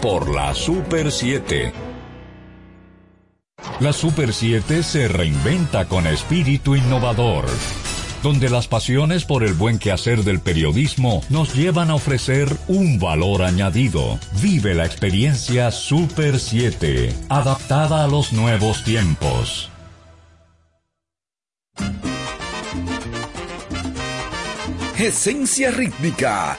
por la Super 7. La Super 7 se reinventa con espíritu innovador, donde las pasiones por el buen quehacer del periodismo nos llevan a ofrecer un valor añadido. Vive la experiencia Super 7, adaptada a los nuevos tiempos. Esencia rítmica,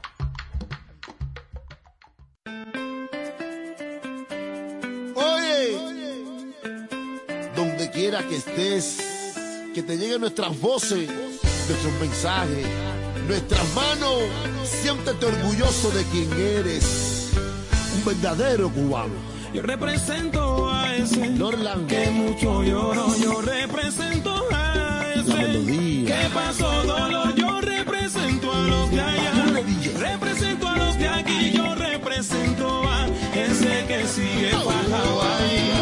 que estés, que te lleguen nuestras voces, nuestros mensajes, nuestras manos. Siéntete orgulloso de quien eres, un verdadero cubano. Yo represento a ese Norland que mucho lloro. Yo represento a ese que pasó dolor. Yo represento a los de allá. Represento a los de aquí. Yo represento a ese que sigue bajado ahí.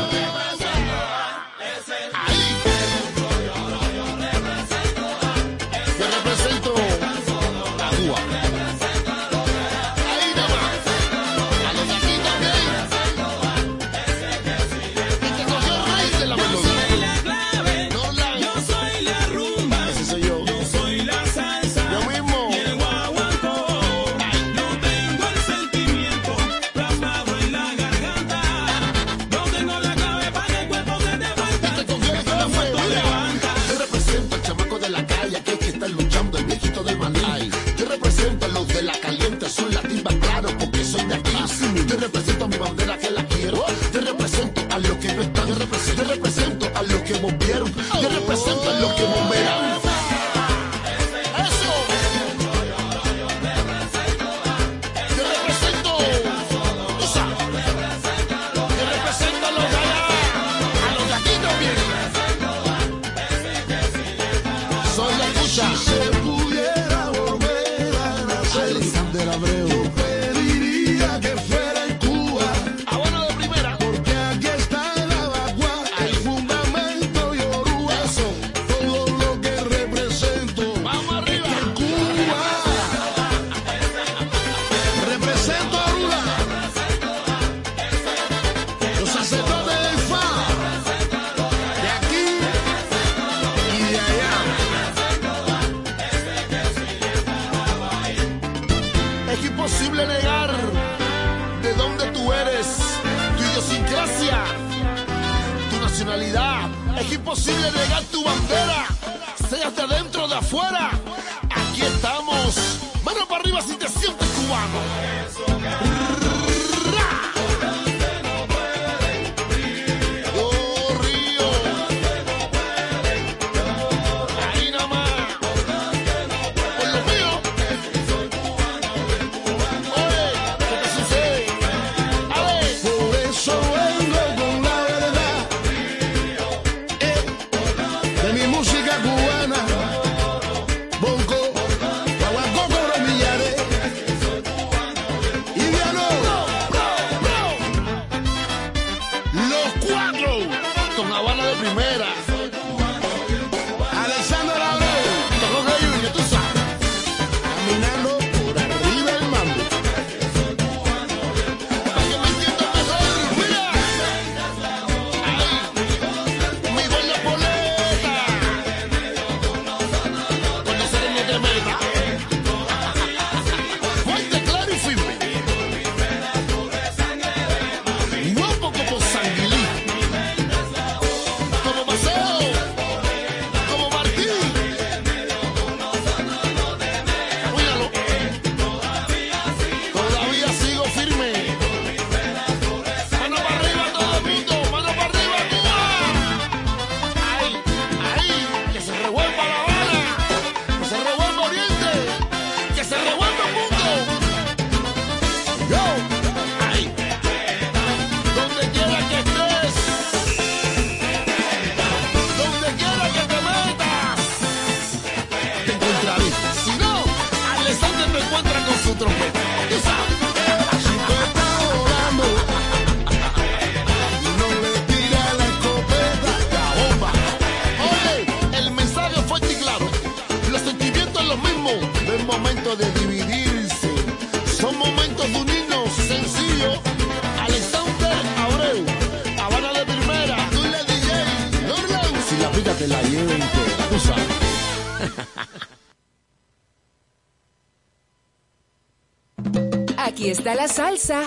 Está la salsa.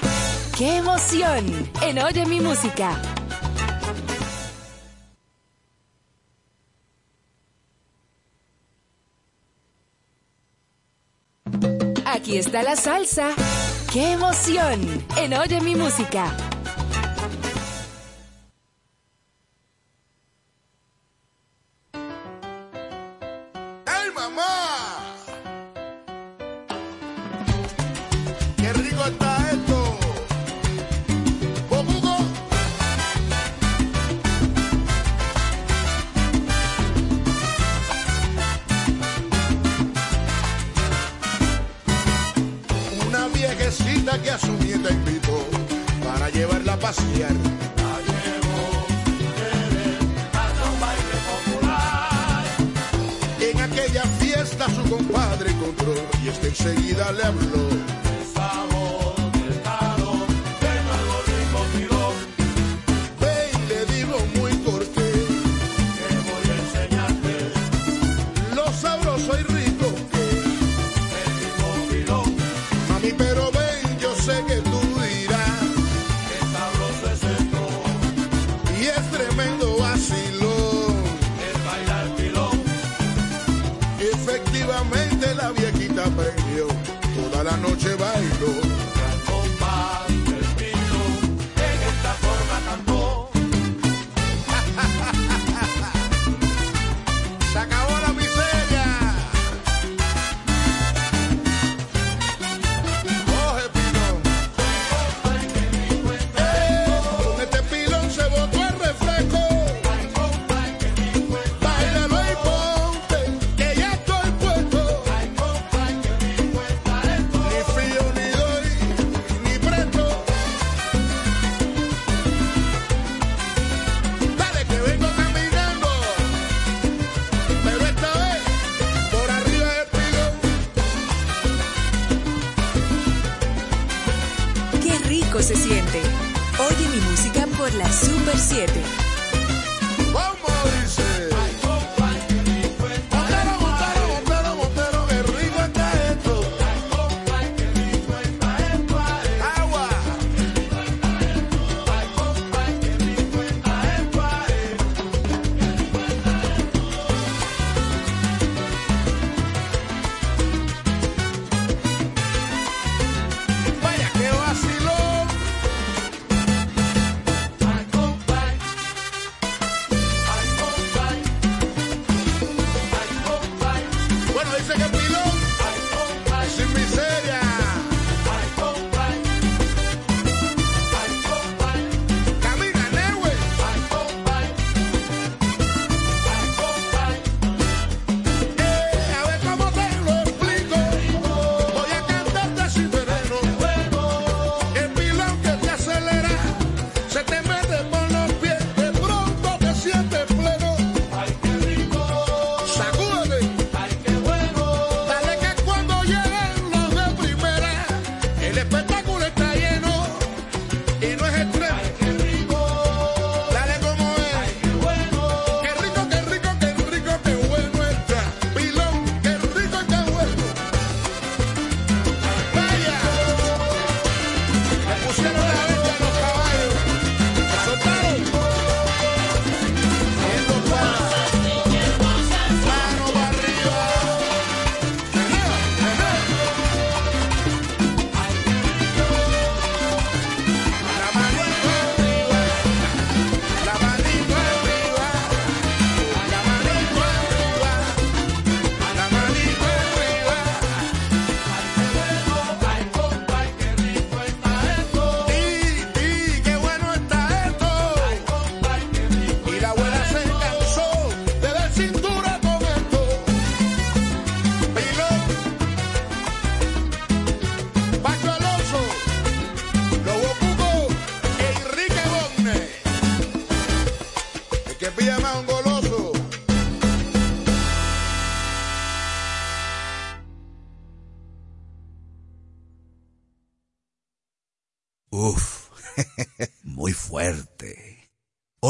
¡Qué emoción! En Oye mi música. Aquí está la salsa. ¡Qué emoción! En Oye mi música.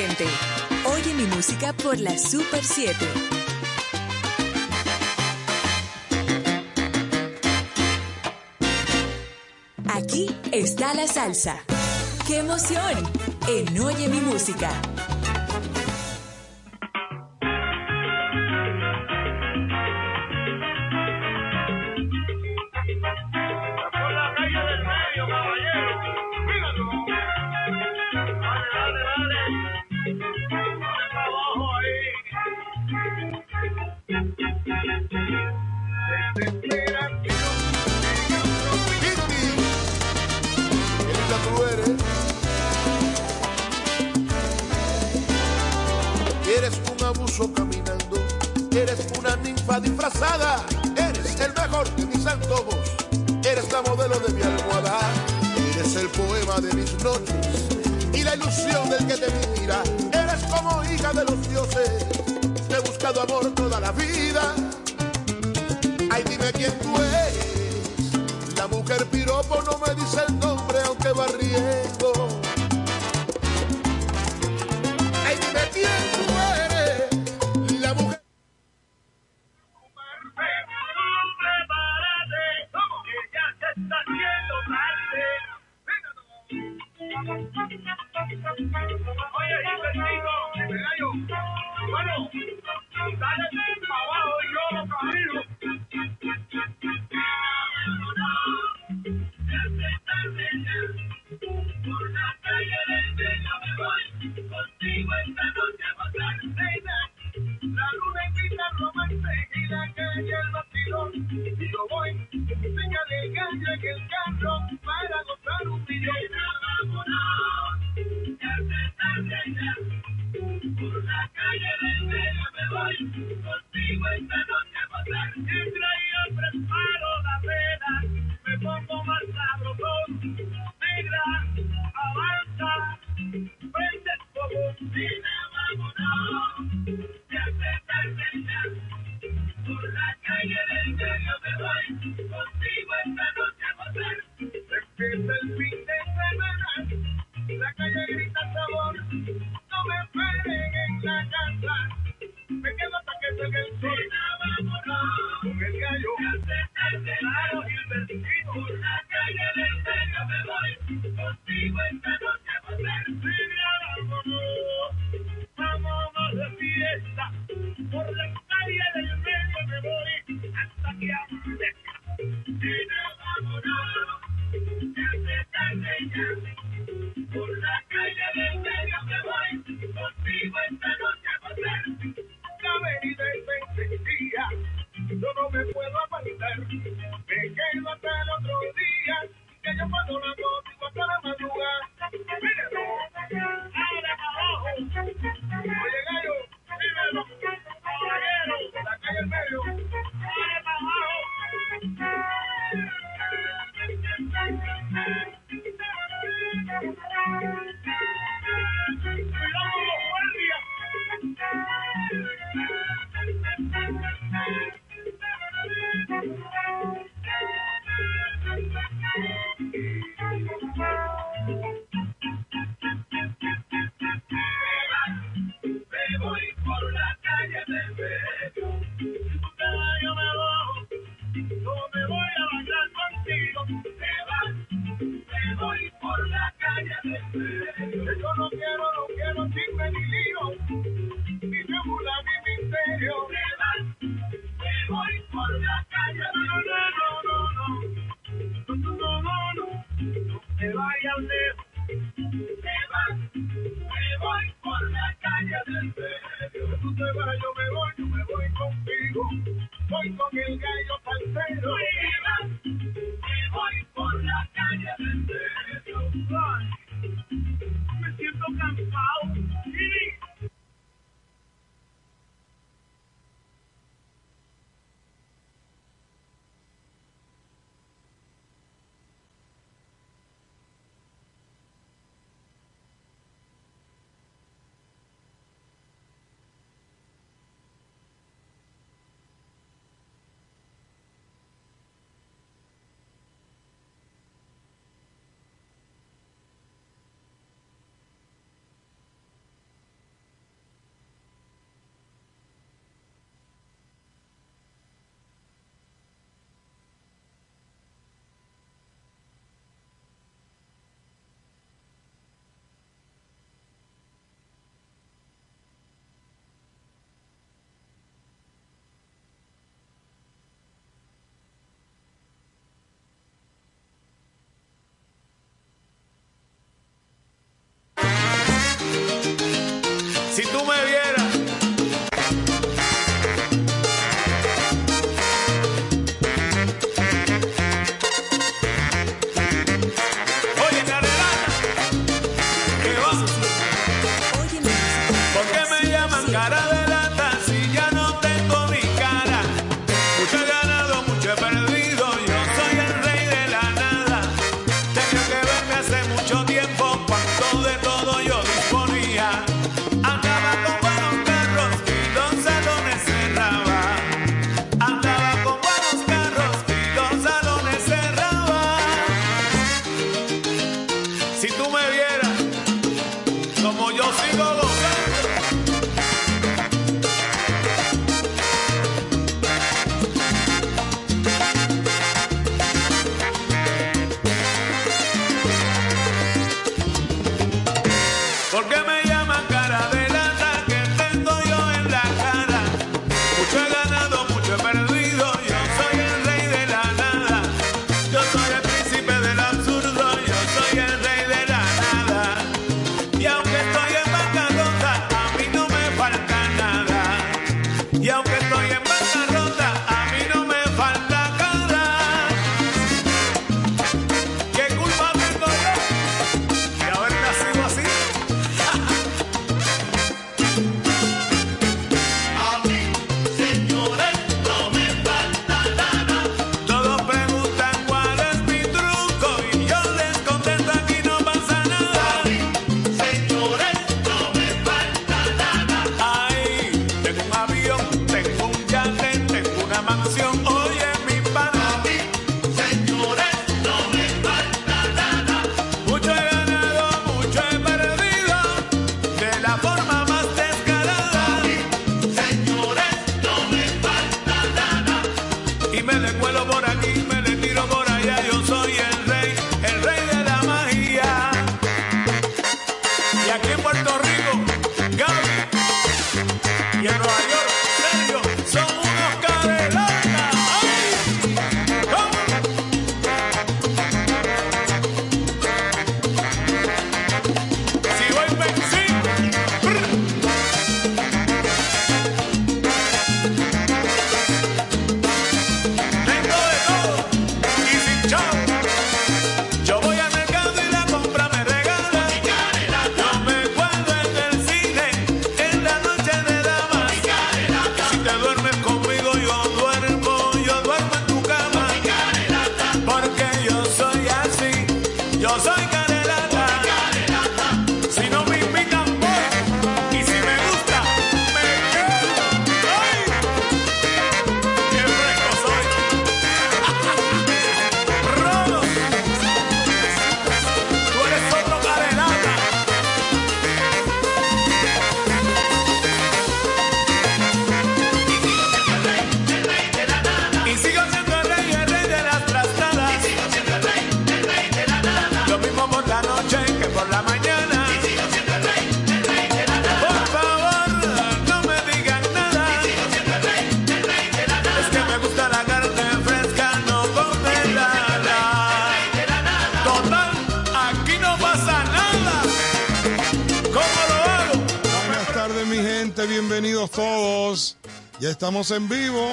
Oye mi música por la Super 7. Aquí está la salsa. ¡Qué emoción! En Oye mi música. time. Mucho he perdido, yo estamos en vivo.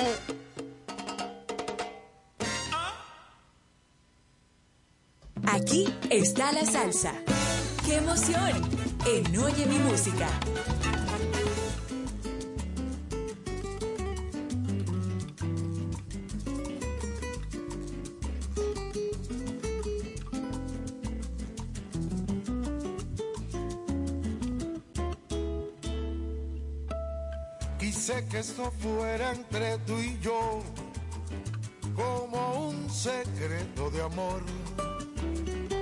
Aquí está la salsa. ¡Qué emoción! En Oye mi música. Amor,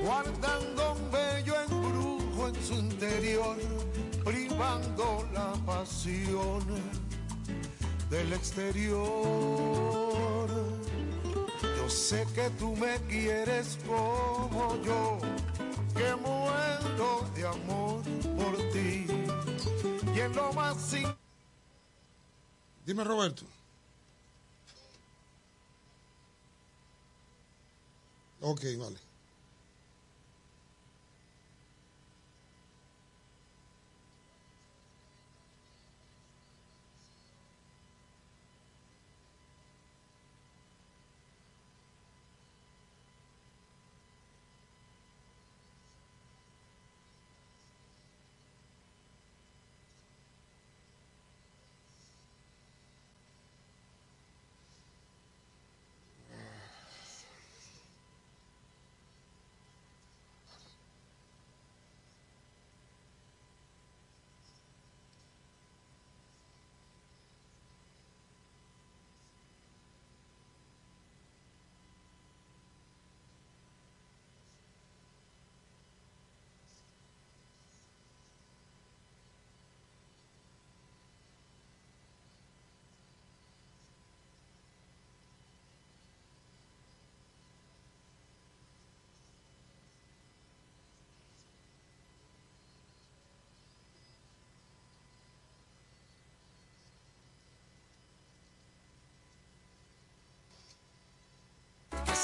guardando un bello embrujo en su interior, privando la pasión del exterior. Yo sé que tú me quieres como yo, que muero de amor por ti. Y en lo más Dime, Roberto. Ok, vale.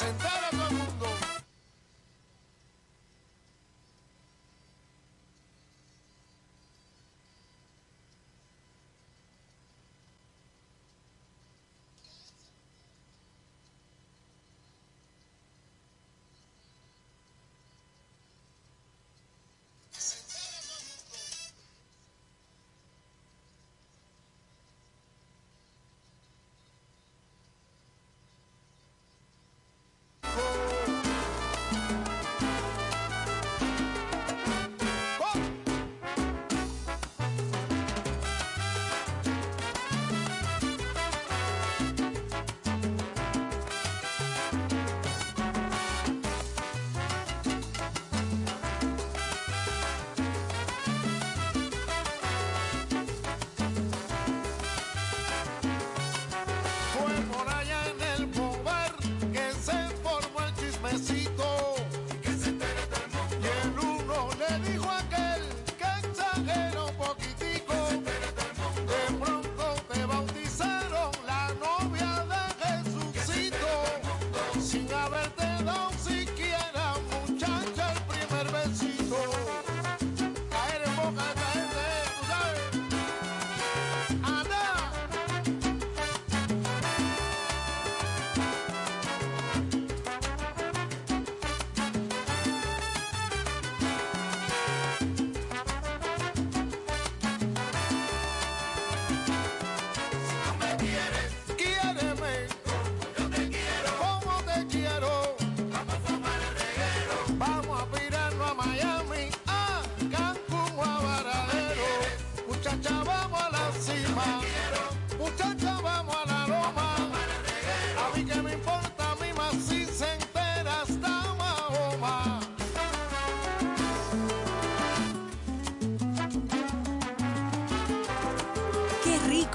Sentar a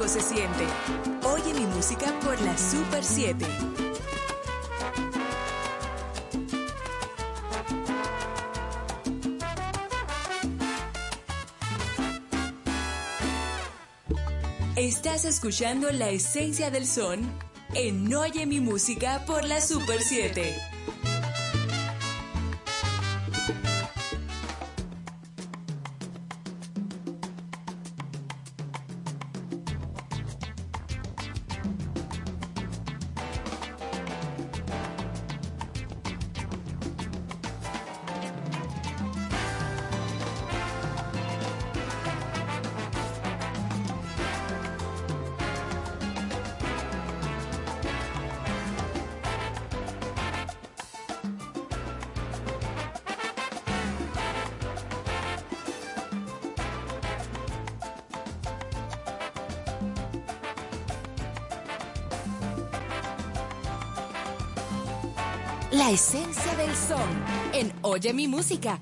se siente. Oye mi música por la Super 7. Estás escuchando la esencia del son en Oye mi música por la Super 7. la esencia del son en Oye mi música.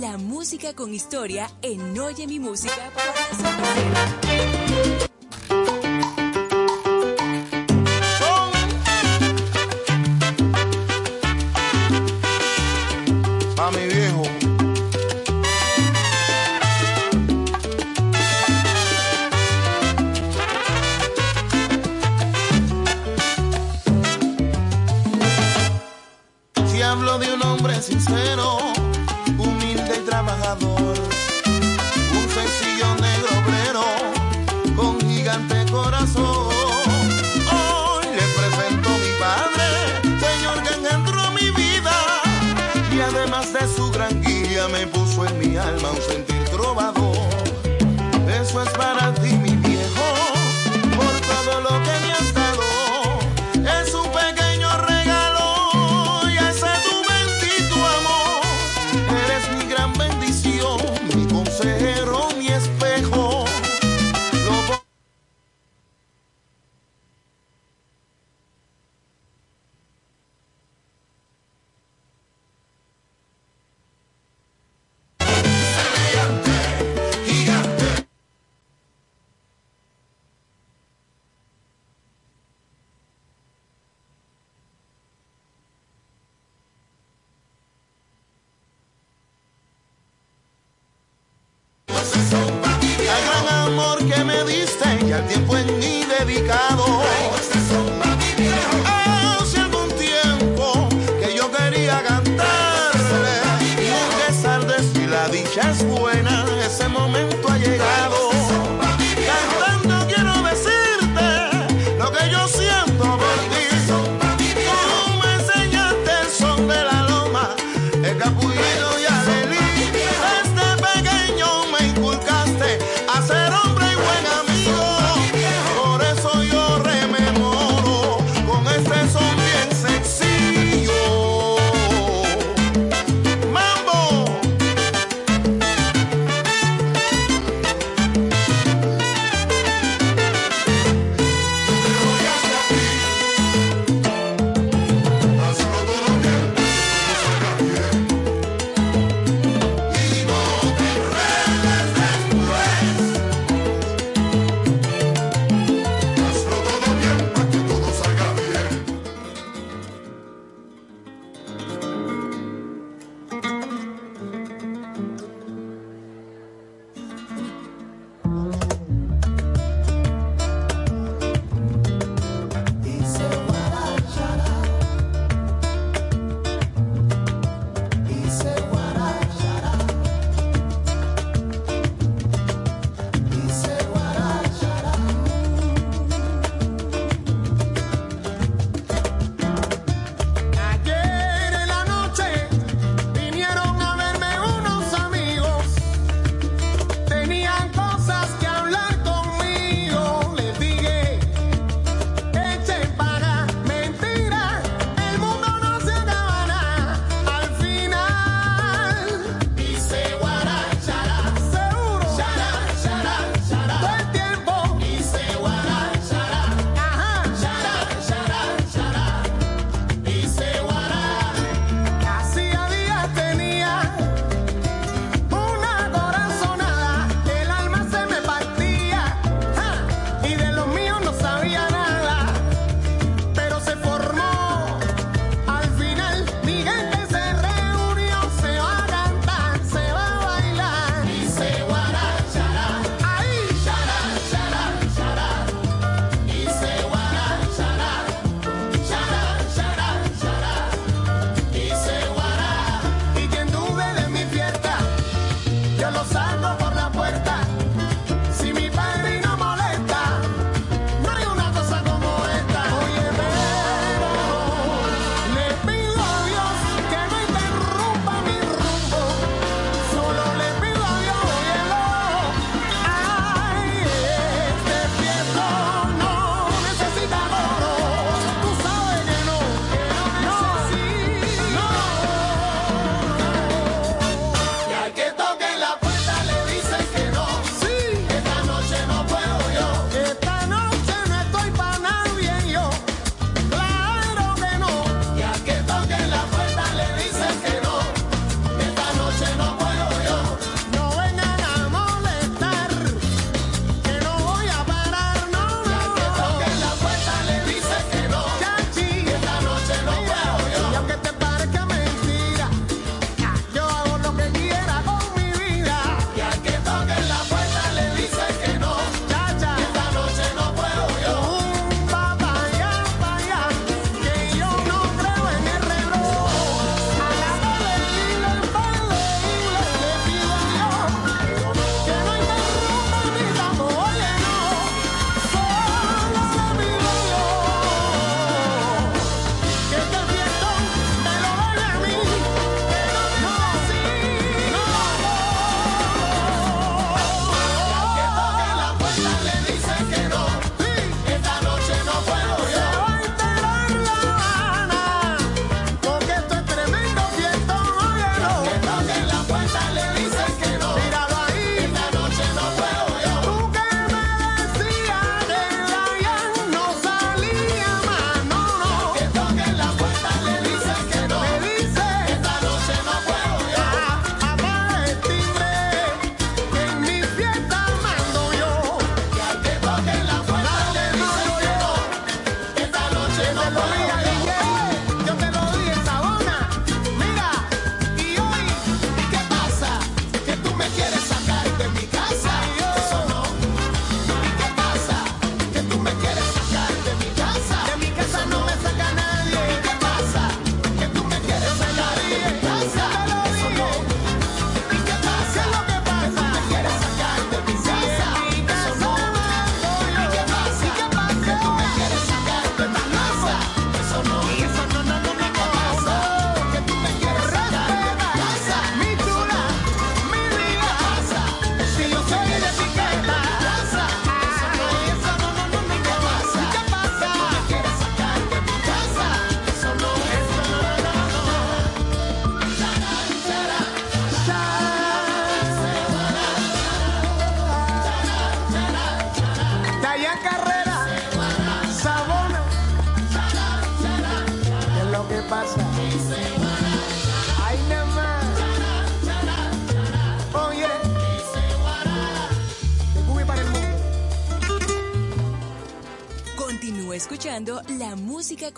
la música con historia en Oye Mi Música tranquila me puso en mi alma un sentir trovador. Eso es para ti. al tiempo en mí dedicado.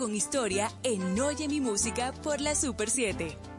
con historia en Oye mi música por la Super 7.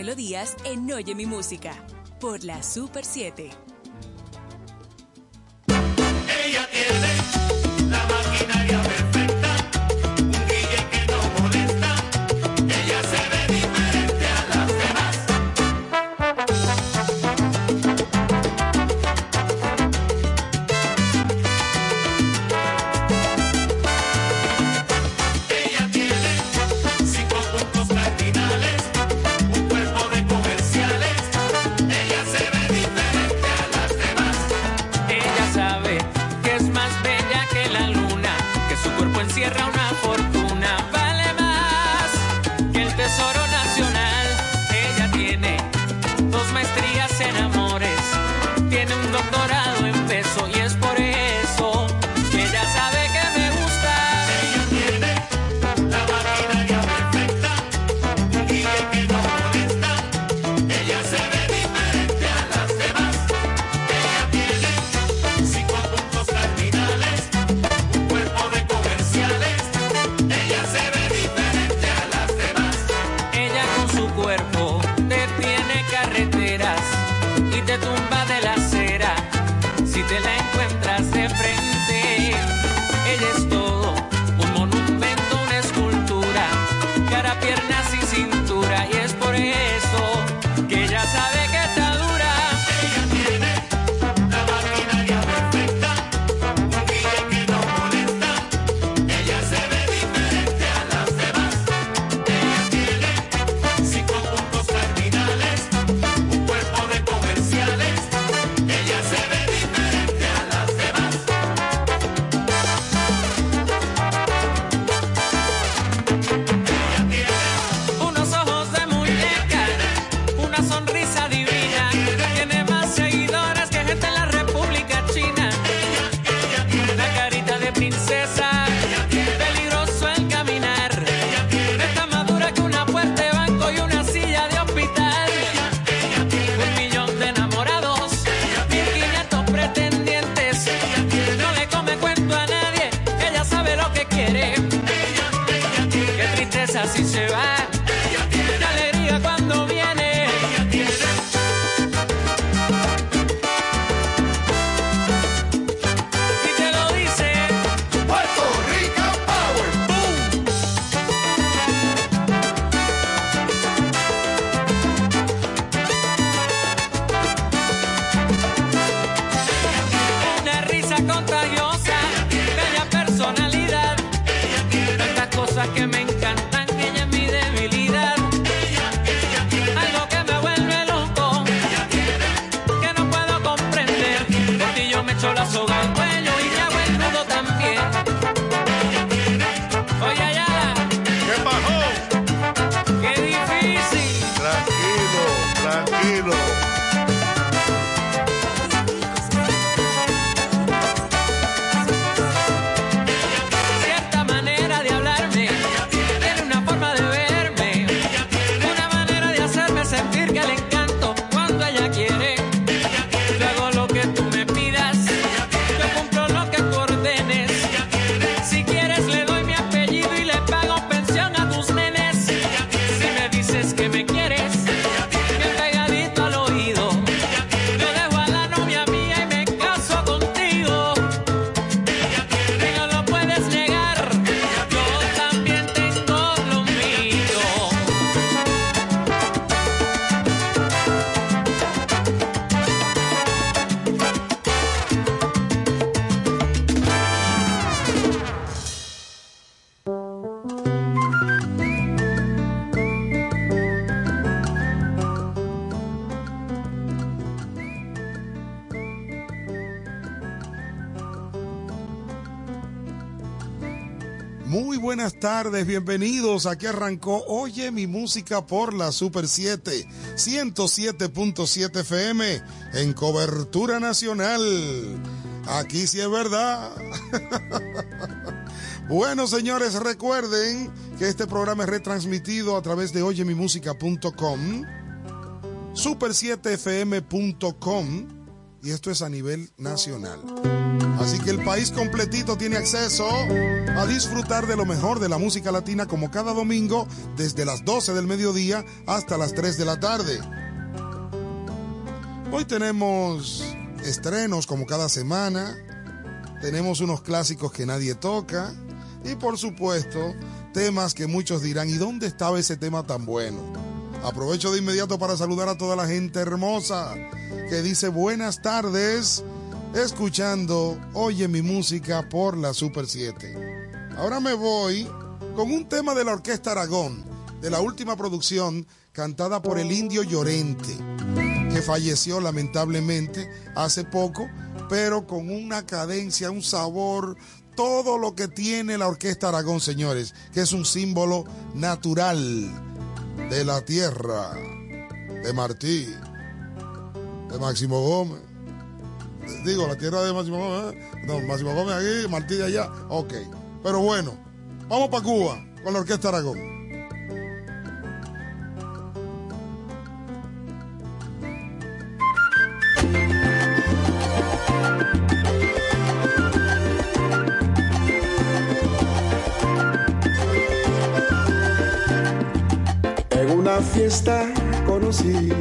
melodías en Oye mi música por la Super 7. Tardes, bienvenidos. Aquí arrancó Oye mi música por la Super 7, 107.7 FM en cobertura nacional. Aquí sí es verdad. bueno, señores, recuerden que este programa es retransmitido a través de oyemimusica.com, super7fm.com y esto es a nivel nacional. Así que el país completito tiene acceso a disfrutar de lo mejor de la música latina como cada domingo desde las 12 del mediodía hasta las 3 de la tarde. Hoy tenemos estrenos como cada semana, tenemos unos clásicos que nadie toca y por supuesto temas que muchos dirán, ¿y dónde estaba ese tema tan bueno? Aprovecho de inmediato para saludar a toda la gente hermosa que dice buenas tardes escuchando Oye mi música por la Super 7. Ahora me voy con un tema de la Orquesta Aragón, de la última producción cantada por el indio Llorente, que falleció lamentablemente hace poco, pero con una cadencia, un sabor, todo lo que tiene la Orquesta Aragón, señores, que es un símbolo natural de la tierra, de Martí, de Máximo Gómez digo, la tierra de Máximo Gómez, ¿eh? no, Máximo Gómez aquí, Martí de allá, ok. Pero bueno, vamos para Cuba con la Orquesta Aragón. En una fiesta conocí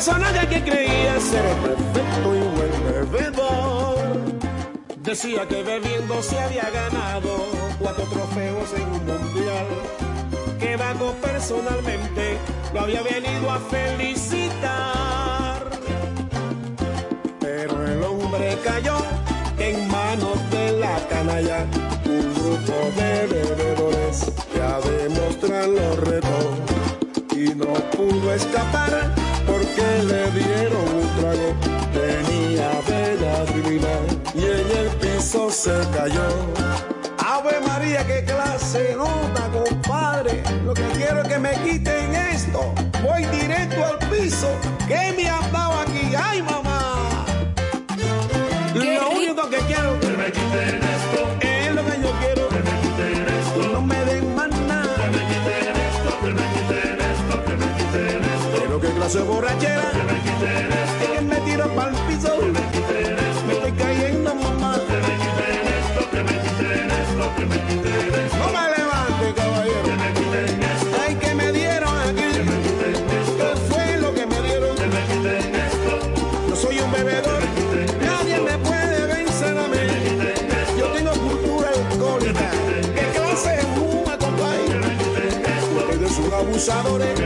personaje que creía ser el perfecto y buen bebedor. Decía que bebiendo se había ganado cuatro trofeos en un mundial. Que Vago personalmente lo había venido a felicitar. Pero el hombre cayó en manos de la canalla. Un grupo de bebedores que a demostrar los retos y no pudo escapar porque le dieron un trago. Tenía bella divina y en el piso se cayó. Ave María, qué clase nota, compadre. Lo que quiero es que me quiten esto. Voy directo al piso. ¿Qué me han dado aquí? ¡Ay, mamá! Lo único que quiero es que me quiten De borrachera. Que me tiro para el piso. Me estoy cayendo, mamá. No me levante, caballero. Ay, que me dieron aquí. ¿Qué fue lo que me dieron? Yo soy un bebedor. Nadie me puede vencer a mí. Yo tengo cultura alcohólica. ¿Qué clase de fuma, compadre? Ustedes son abusadores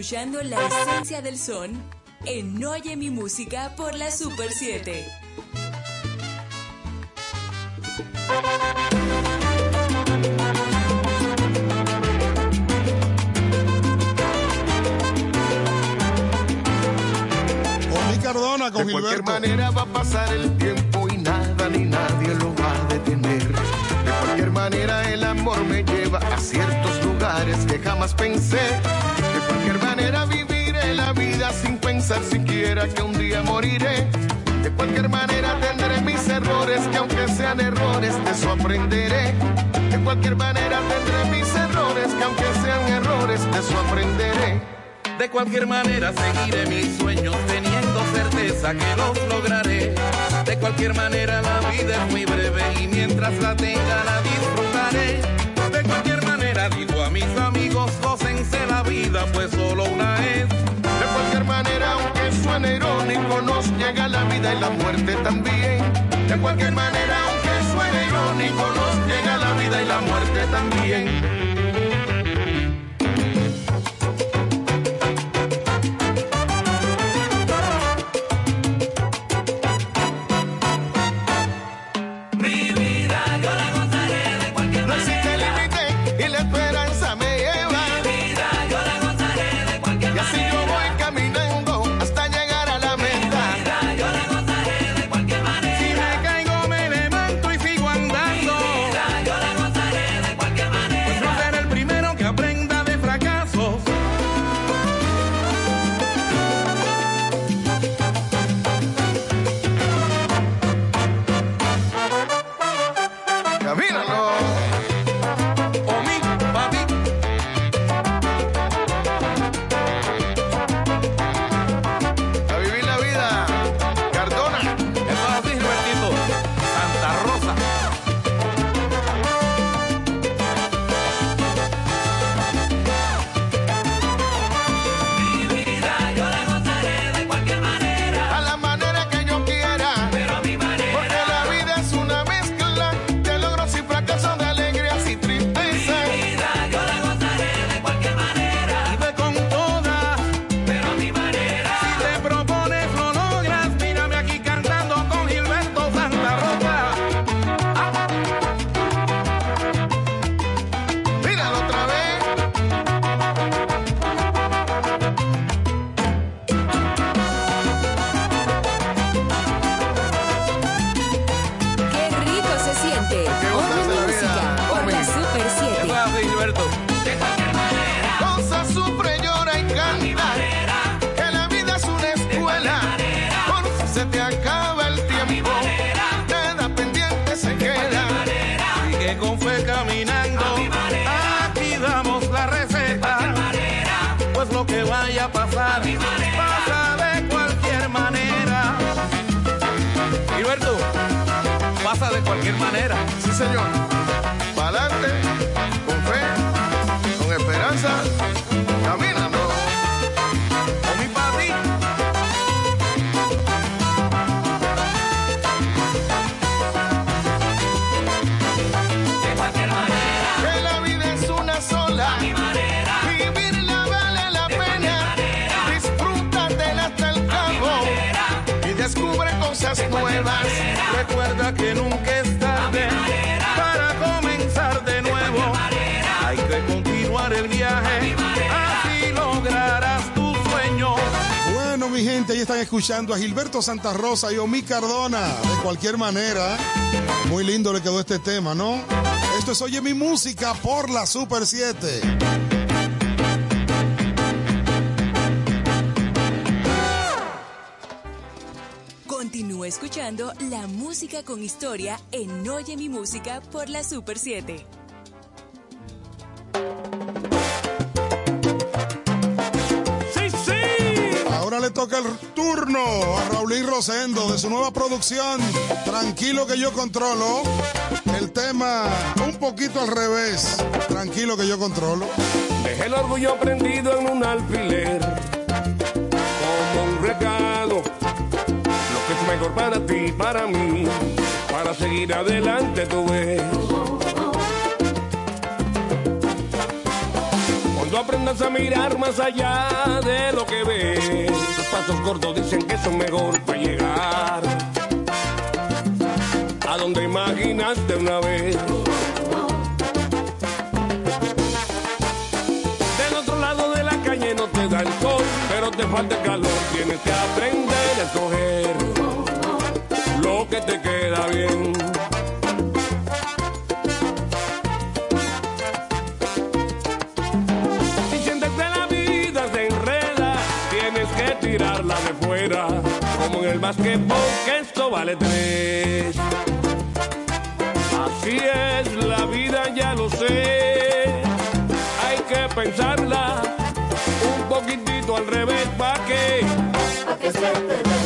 escuchando la esencia del son en Oye mi música por la Super 7. Con mi Cardona, con de cualquier Gilberto. manera va a pasar el pensar siquiera que un día moriré. De cualquier manera tendré mis errores que aunque sean errores de eso aprenderé. De cualquier manera tendré mis errores que aunque sean errores de eso aprenderé. De cualquier manera seguiré mis sueños teniendo certeza que los lograré. De cualquier manera la vida es muy breve y mientras la tenga la disfrutaré. De cualquier manera digo a mis amigos, gócense la vida pues solo una es. Manera, aunque suene irónico, nos llega la vida y la muerte también. De cualquier manera, aunque suene irónico, nos llega la vida y la muerte también. escuchando a Gilberto Santa Rosa y Omi Cardona. De cualquier manera, muy lindo le quedó este tema, ¿no? Esto es Oye mi música por la Super 7. Continúa escuchando la música con historia en Oye mi música por la Super 7. De su nueva producción, Tranquilo que yo controlo. El tema un poquito al revés, Tranquilo que yo controlo. Dejé el orgullo prendido en un alfiler, como un recado, lo que es mejor para ti, para mí, para seguir adelante tú ves. Cuando aprendas a mirar más allá de lo que ves pasos cortos dicen que son mejor para llegar a donde imaginaste una vez. Del otro lado de la calle no te da el sol, pero te falta el calor, tienes que aprender a escoger lo que te queda bien. como en el básquetbol, que esto vale tres. Así es la vida, ya lo sé, hay que pensarla un poquitito al revés, ¿pa' qué? Pa' que se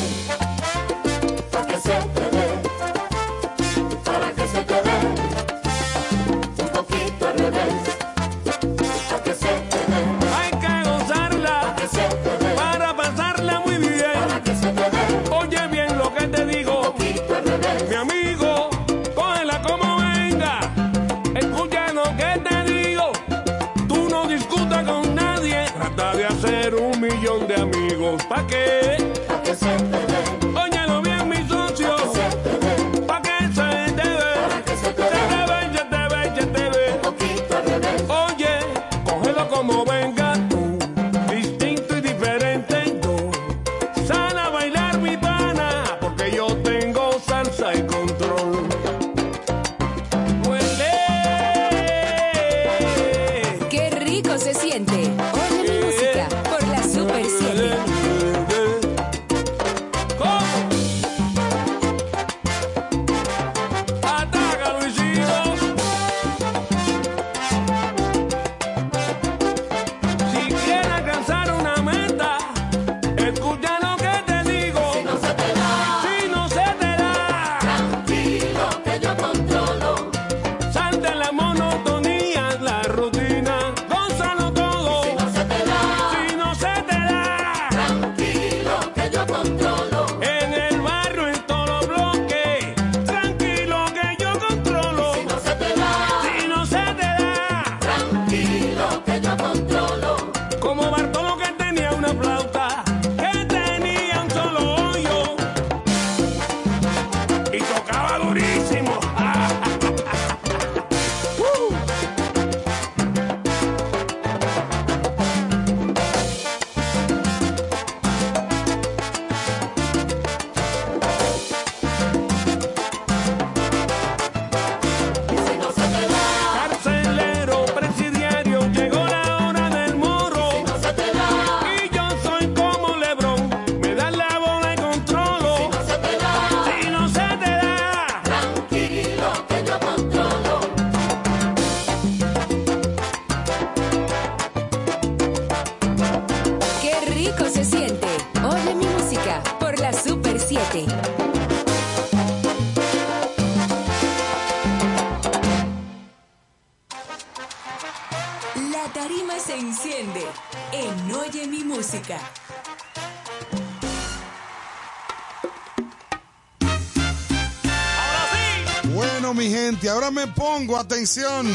pongo atención.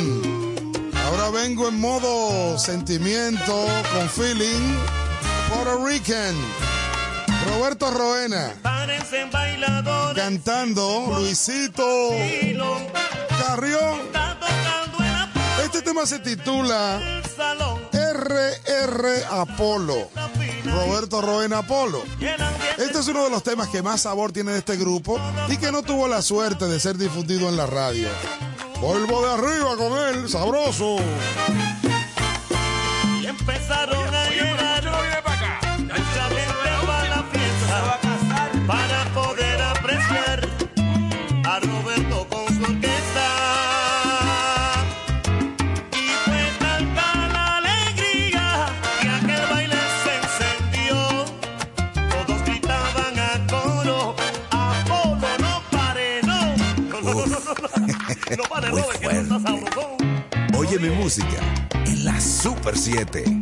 Ahora vengo en modo sentimiento, con feeling. Puerto Rican. Roberto Roena. Parecen bailadores. Cantando Luisito Carrión. Este tema se titula RR Apolo. Roberto Roena Apolo. Este es uno de los temas que más sabor tiene de este grupo y que no tuvo la suerte de ser difundido en la radio. Polvo de arriba con él, sabroso. 7.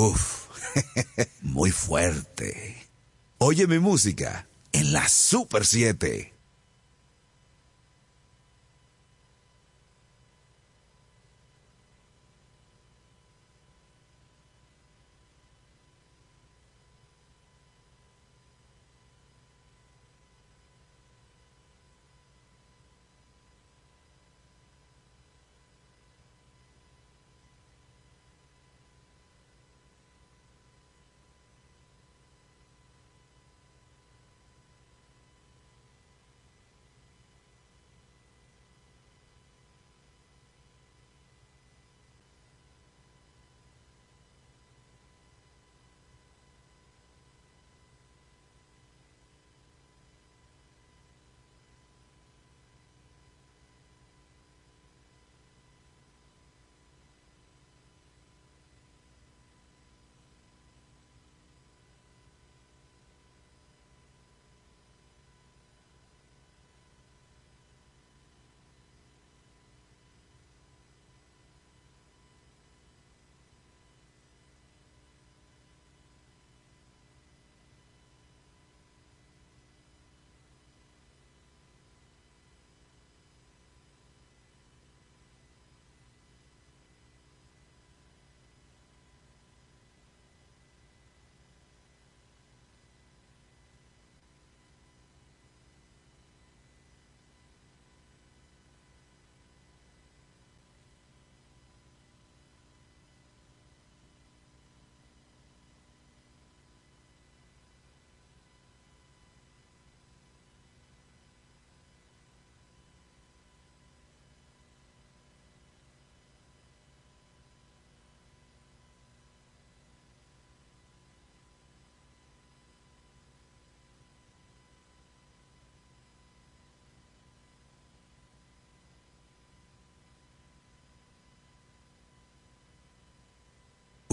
Uf, muy fuerte. Oye mi música en la Super 7.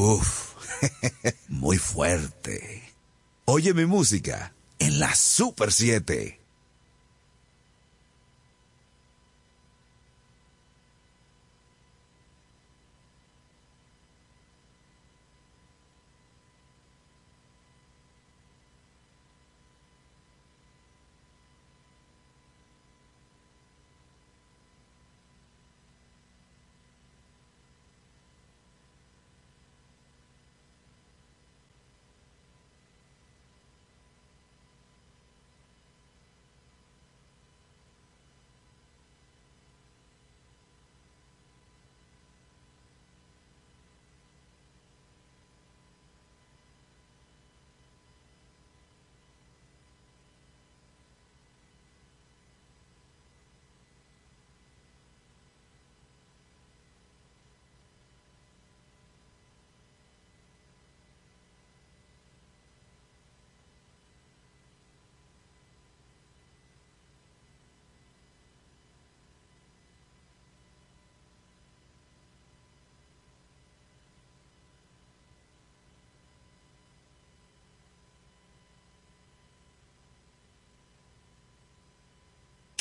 Uf, muy fuerte. Oye mi música en la Super 7.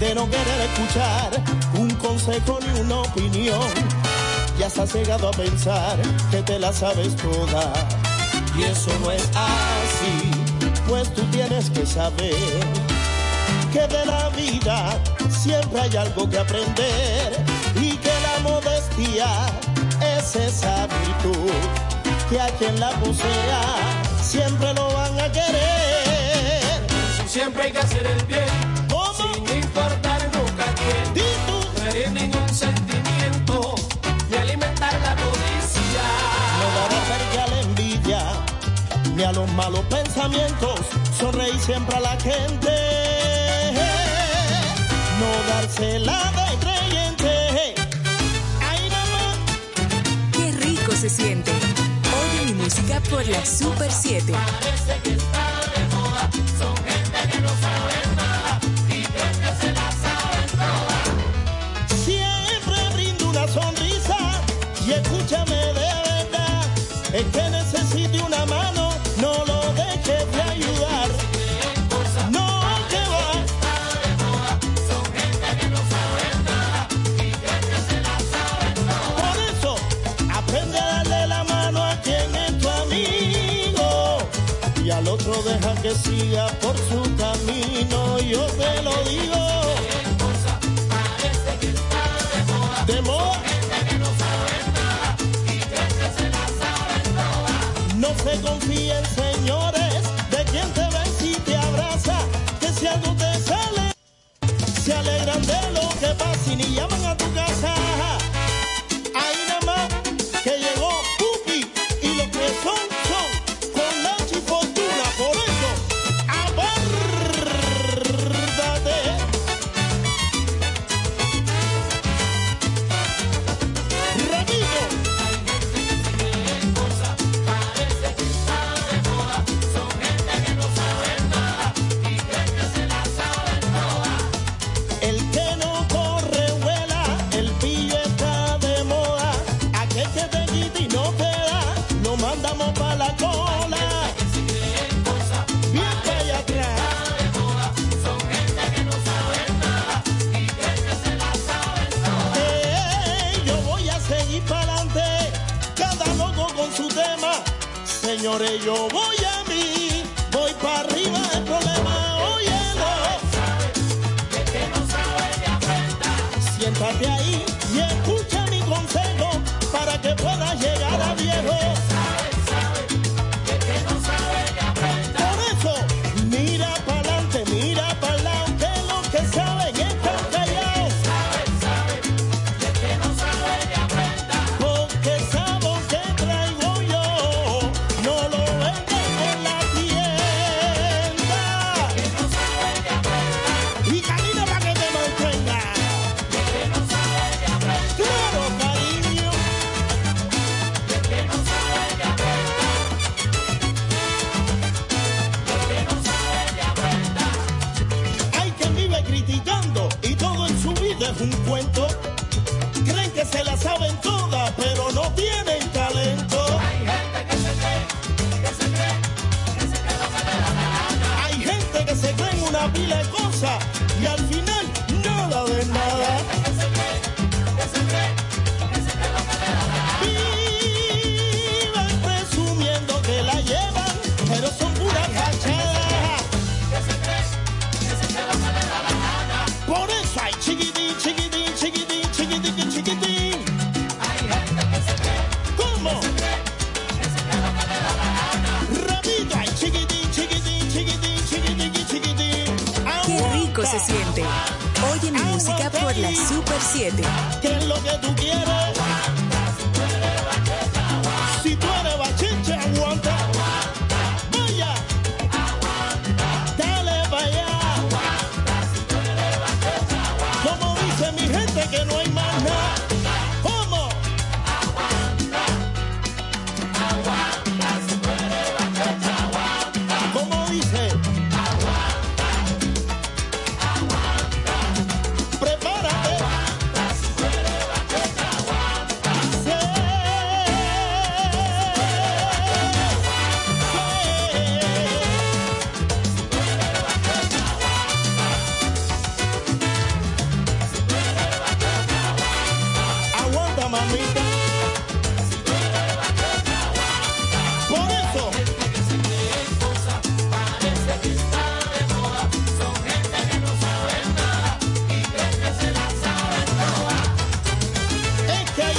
De no querer escuchar un consejo ni una opinión. Ya has llegado a pensar que te la sabes toda. Y eso no es así, pues tú tienes que saber que de la vida siempre hay algo que aprender y que la modestia es esa virtud que a quien la posea siempre lo van a querer. Siempre hay que hacer el bien, a los malos pensamientos, sonreí siempre a la gente. No darse la de creyente. Ay, mamá. Qué rico se siente. Oye mi música por la Super 7.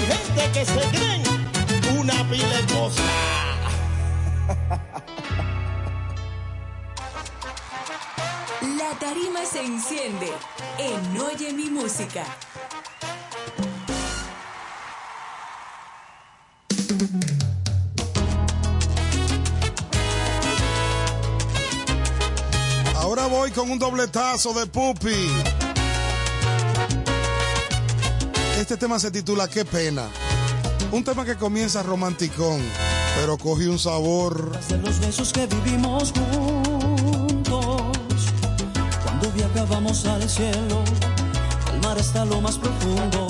gente que se creen una pila de cosas. La tarima se enciende en Oye mi música. Ahora voy con un dobletazo de Pupi. Este tema se titula Qué pena. Un tema que comienza romanticón, pero coge un sabor. de los besos que vivimos juntos. Cuando viajábamos al cielo, el mar está lo más profundo.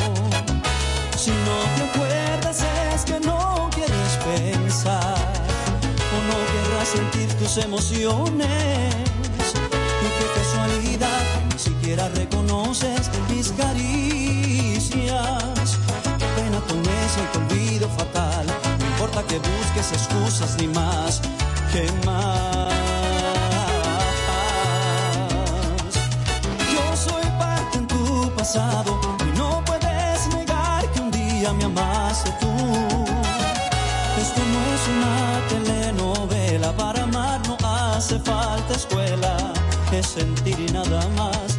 Si no te acuerdas es que no quieres pensar o no querrás sentir tus emociones. Y qué casualidad ni siquiera reconoces mis caricias. Qué pena con ese te olvido fatal. No importa que busques excusas ni más. ¿Qué más? Yo soy parte en tu pasado y no puedes negar que un día me amaste tú. Esto no es una telenovela, para amar no hace falta escuela, es sentir y nada más,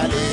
Charlie.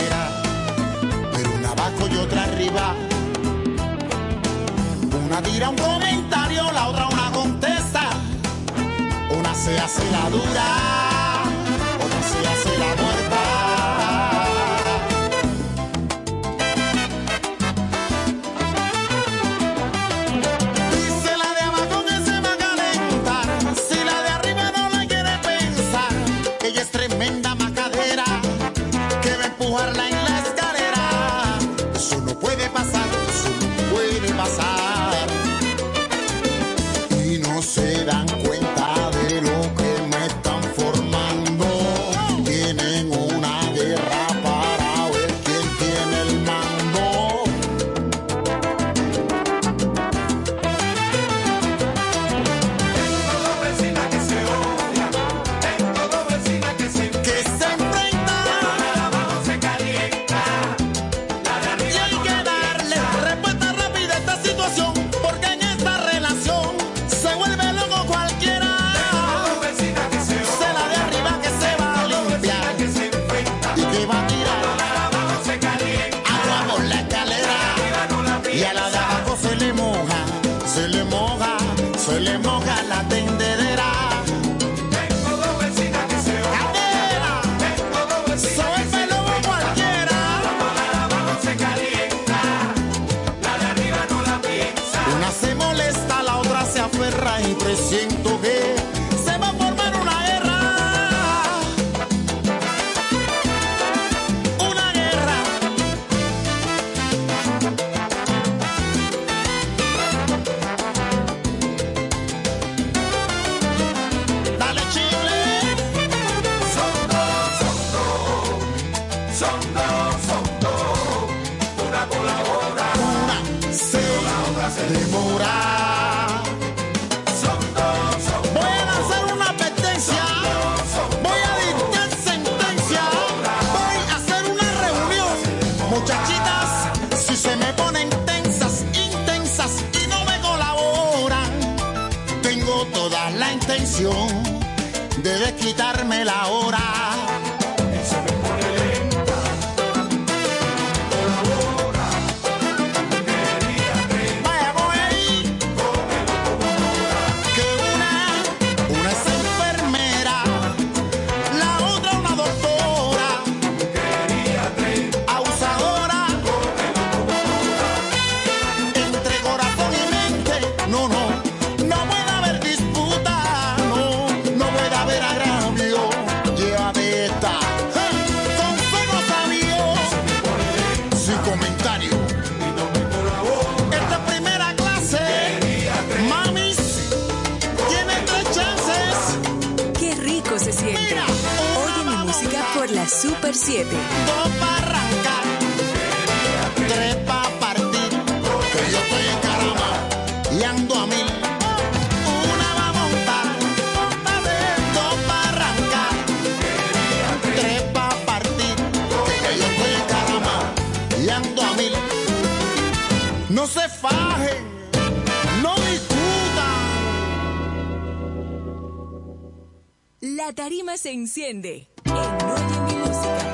se enciende en Oye mi música.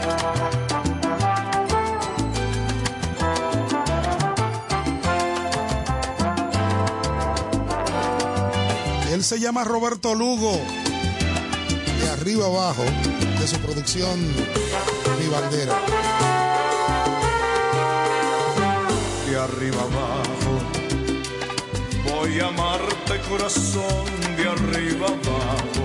Él se llama Roberto Lugo, de arriba abajo, de su producción Mi Bandera. De arriba abajo, voy a amarte corazón, de arriba abajo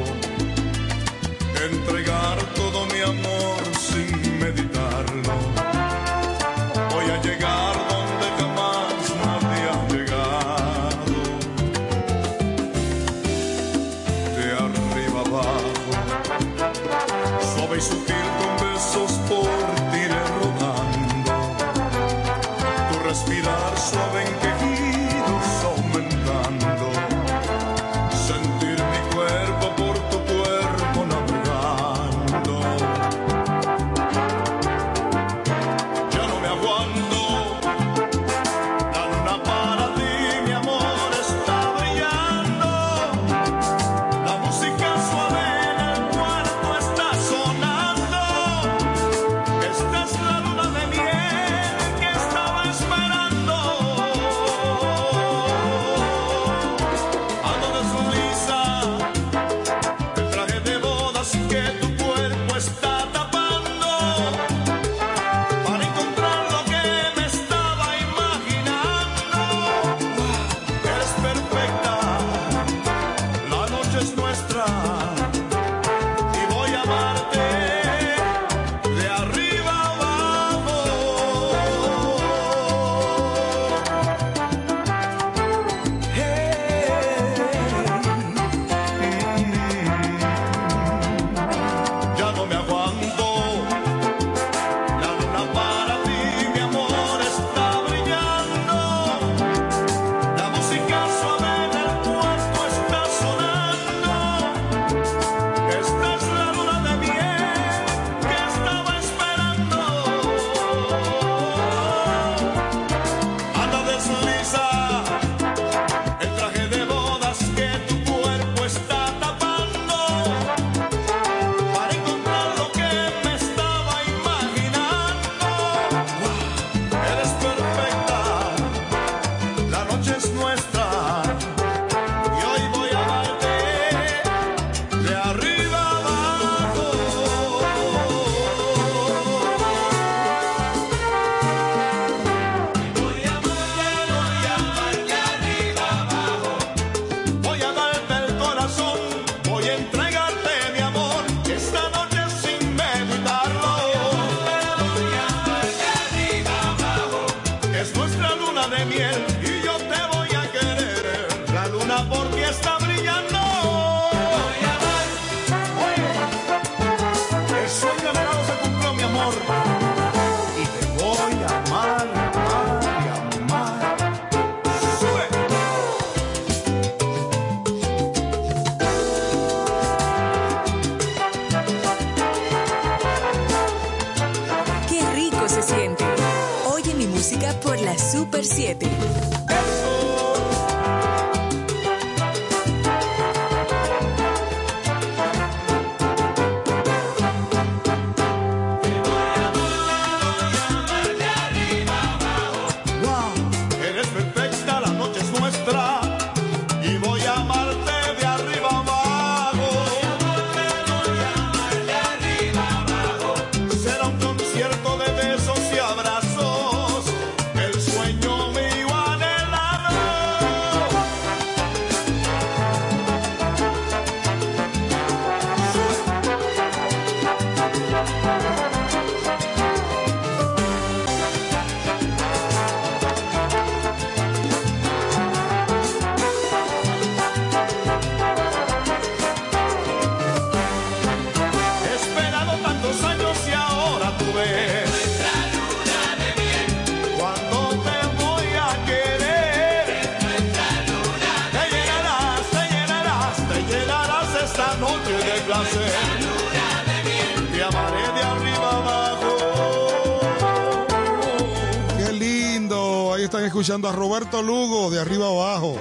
escuchando a Roberto Lugo de arriba abajo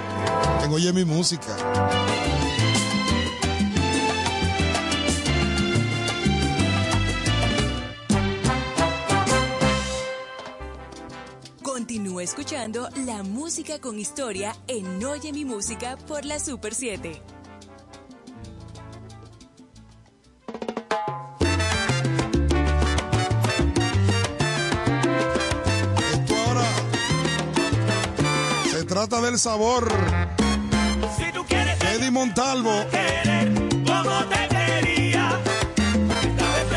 en Oye mi música. Continúa escuchando la música con historia en Oye mi música por la Super 7. favor. Si tú quieres. Eddie Montalvo.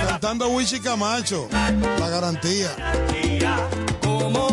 Cantando Wichi Camacho. La garantía. Garantía como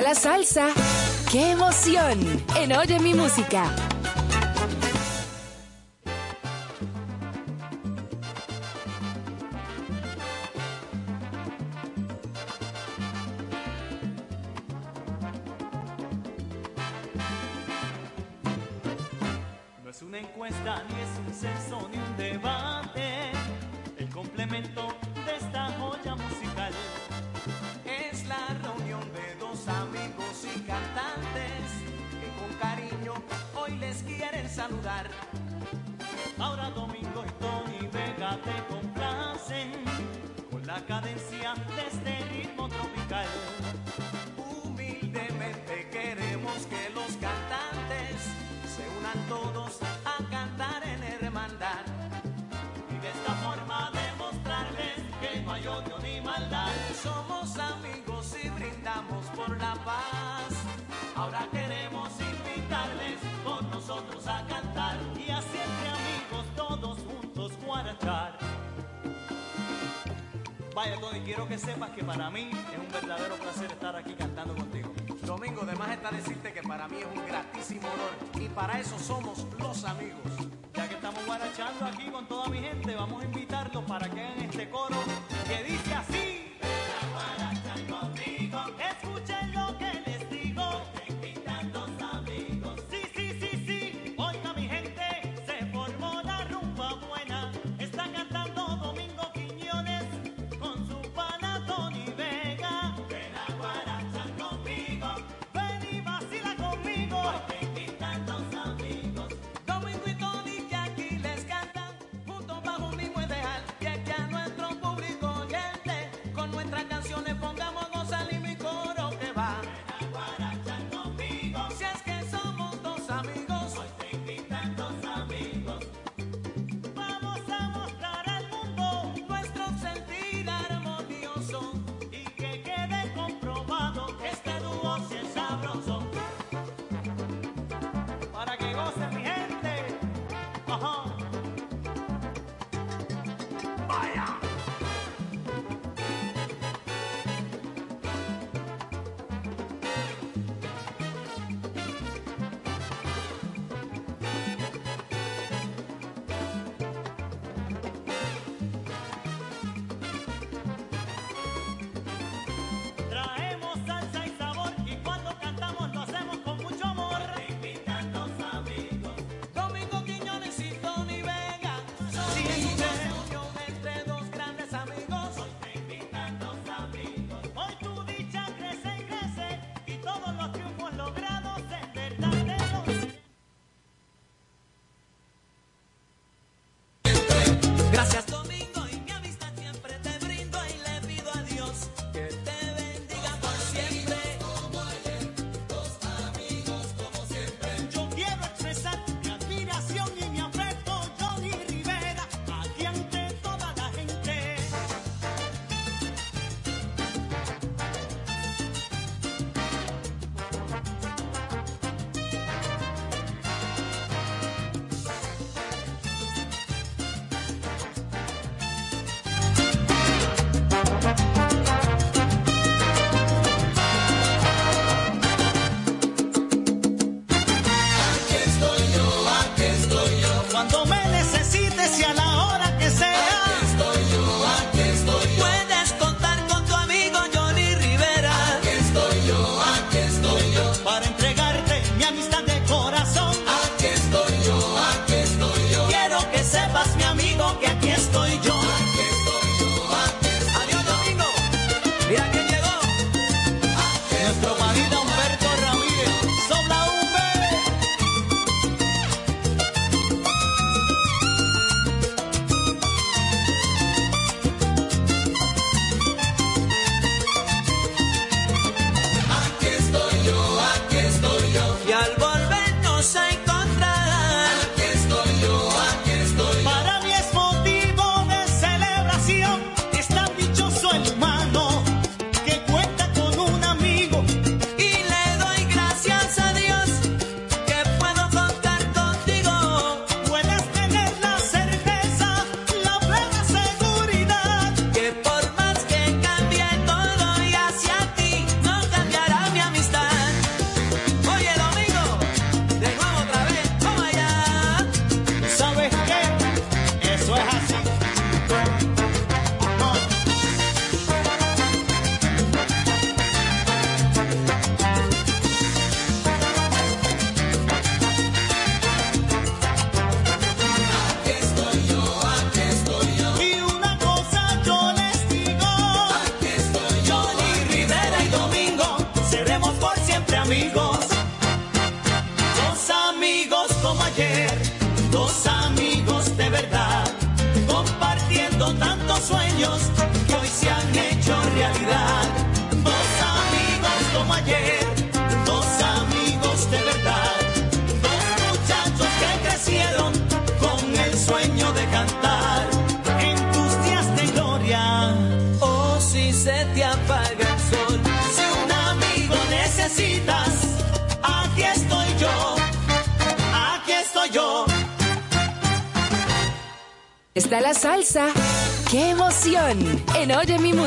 la salsa. ¡Qué emoción! En Oye mi música.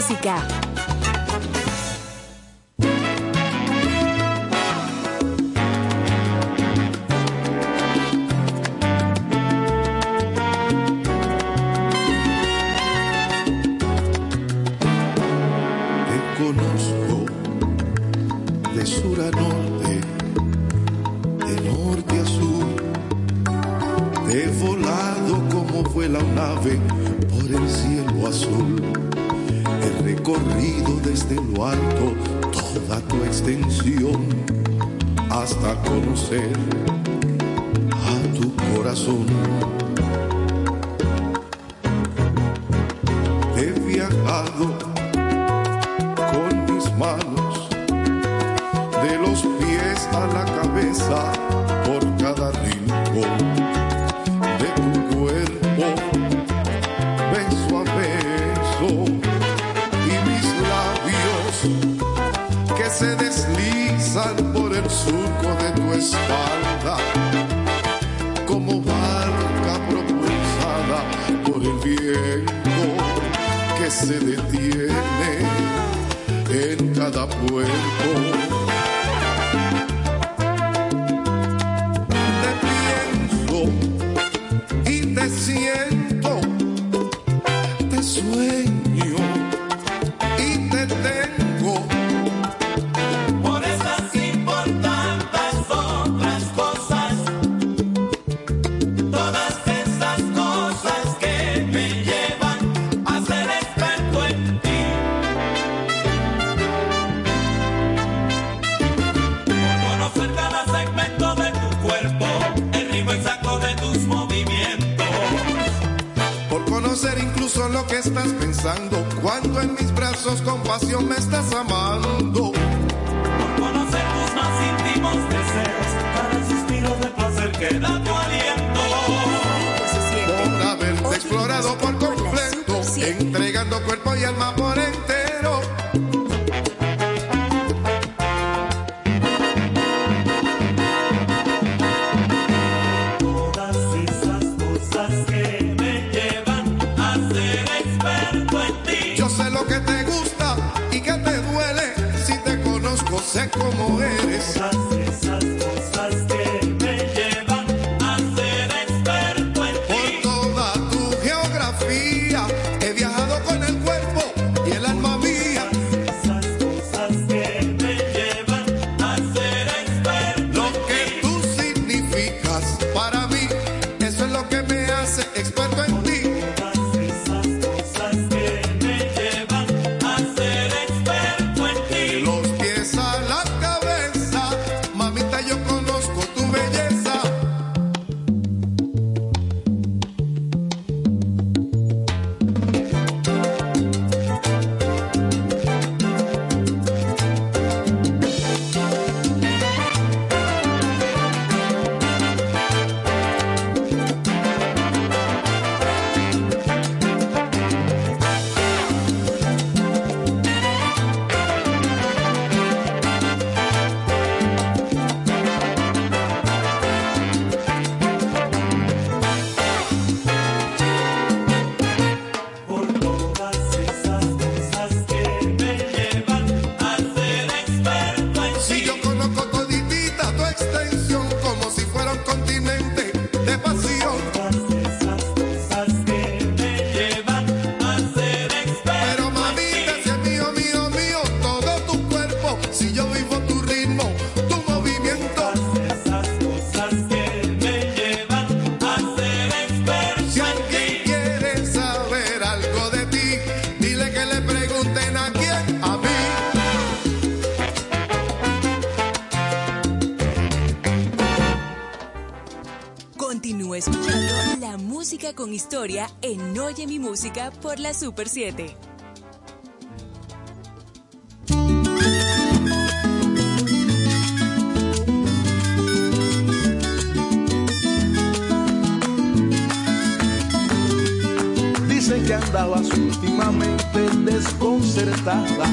música. historia en Oye mi música por la Super 7. Dicen que andabas últimamente desconcertada,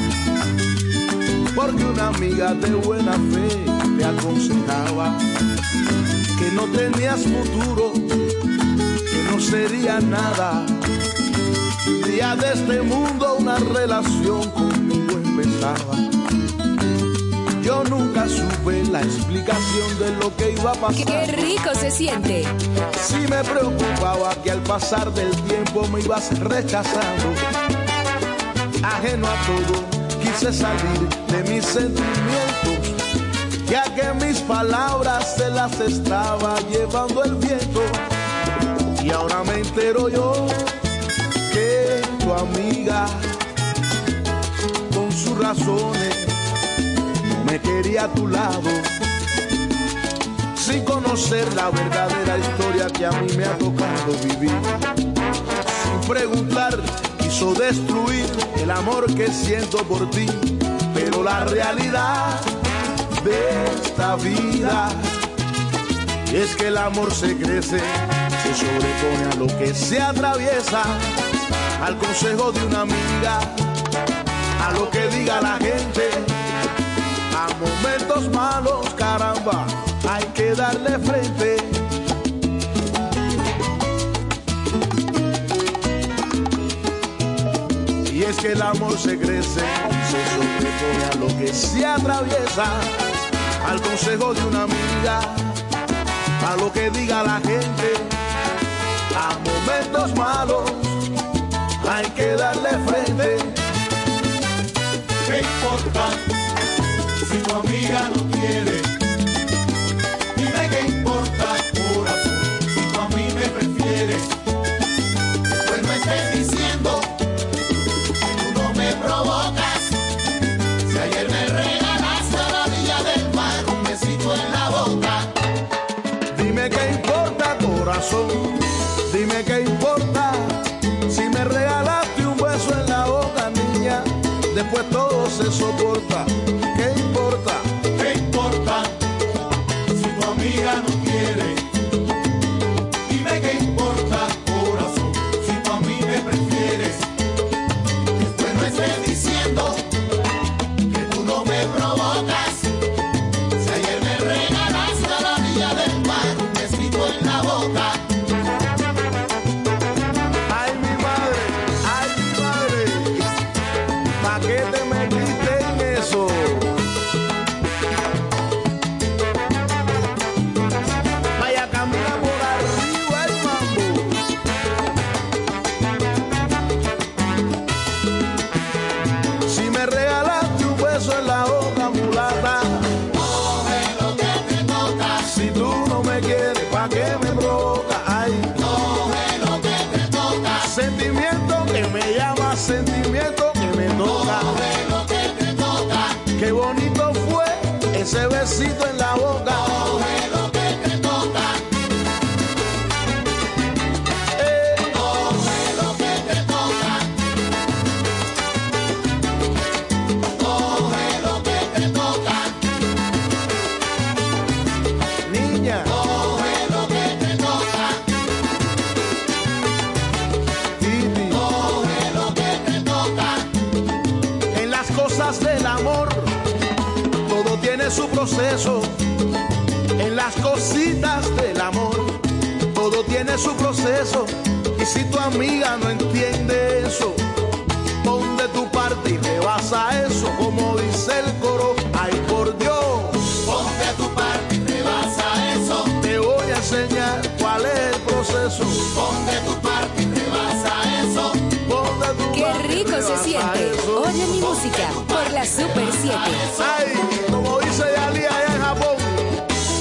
porque una amiga de buena fe te aconsejaba que no tenías futuro sería nada. Día de este mundo una relación conmigo empezaba. Yo nunca supe la explicación de lo que iba a pasar. Qué rico se siente. Si me preocupaba que al pasar del tiempo me ibas rechazando. Ajeno a todo, quise salir de mis sentimientos. Ya que mis palabras se las estaba llevando el viento. Y ahora me entero yo que tu amiga, con sus razones, me quería a tu lado. Sin conocer la verdadera historia que a mí me ha tocado vivir. Sin preguntar, quiso destruir el amor que siento por ti. Pero la realidad de esta vida es que el amor se crece se sobrepone a lo que se atraviesa, al consejo de una amiga, a lo que diga la gente, a momentos malos, caramba, hay que darle frente. Y es que el amor se crece, se sobrepone a lo que se atraviesa, al consejo de una amiga, a lo que diga la gente momentos malos hay que darle frente. ¿Qué importa si tu amiga no quiere? Después todo su proceso. En las cositas del amor, todo tiene su proceso. Y si tu amiga no entiende eso, pon de tu parte y rebasa eso, como dice el coro. Ay, por Dios, Ponte tu parte y rebasa eso. te voy a enseñar cuál es el proceso. Ponte tu parte y rebasa eso. Pon de tu Qué parte y rico se siente. eso. Oye mi música por la Super 7. Ay, como dice Yali allá en Japón.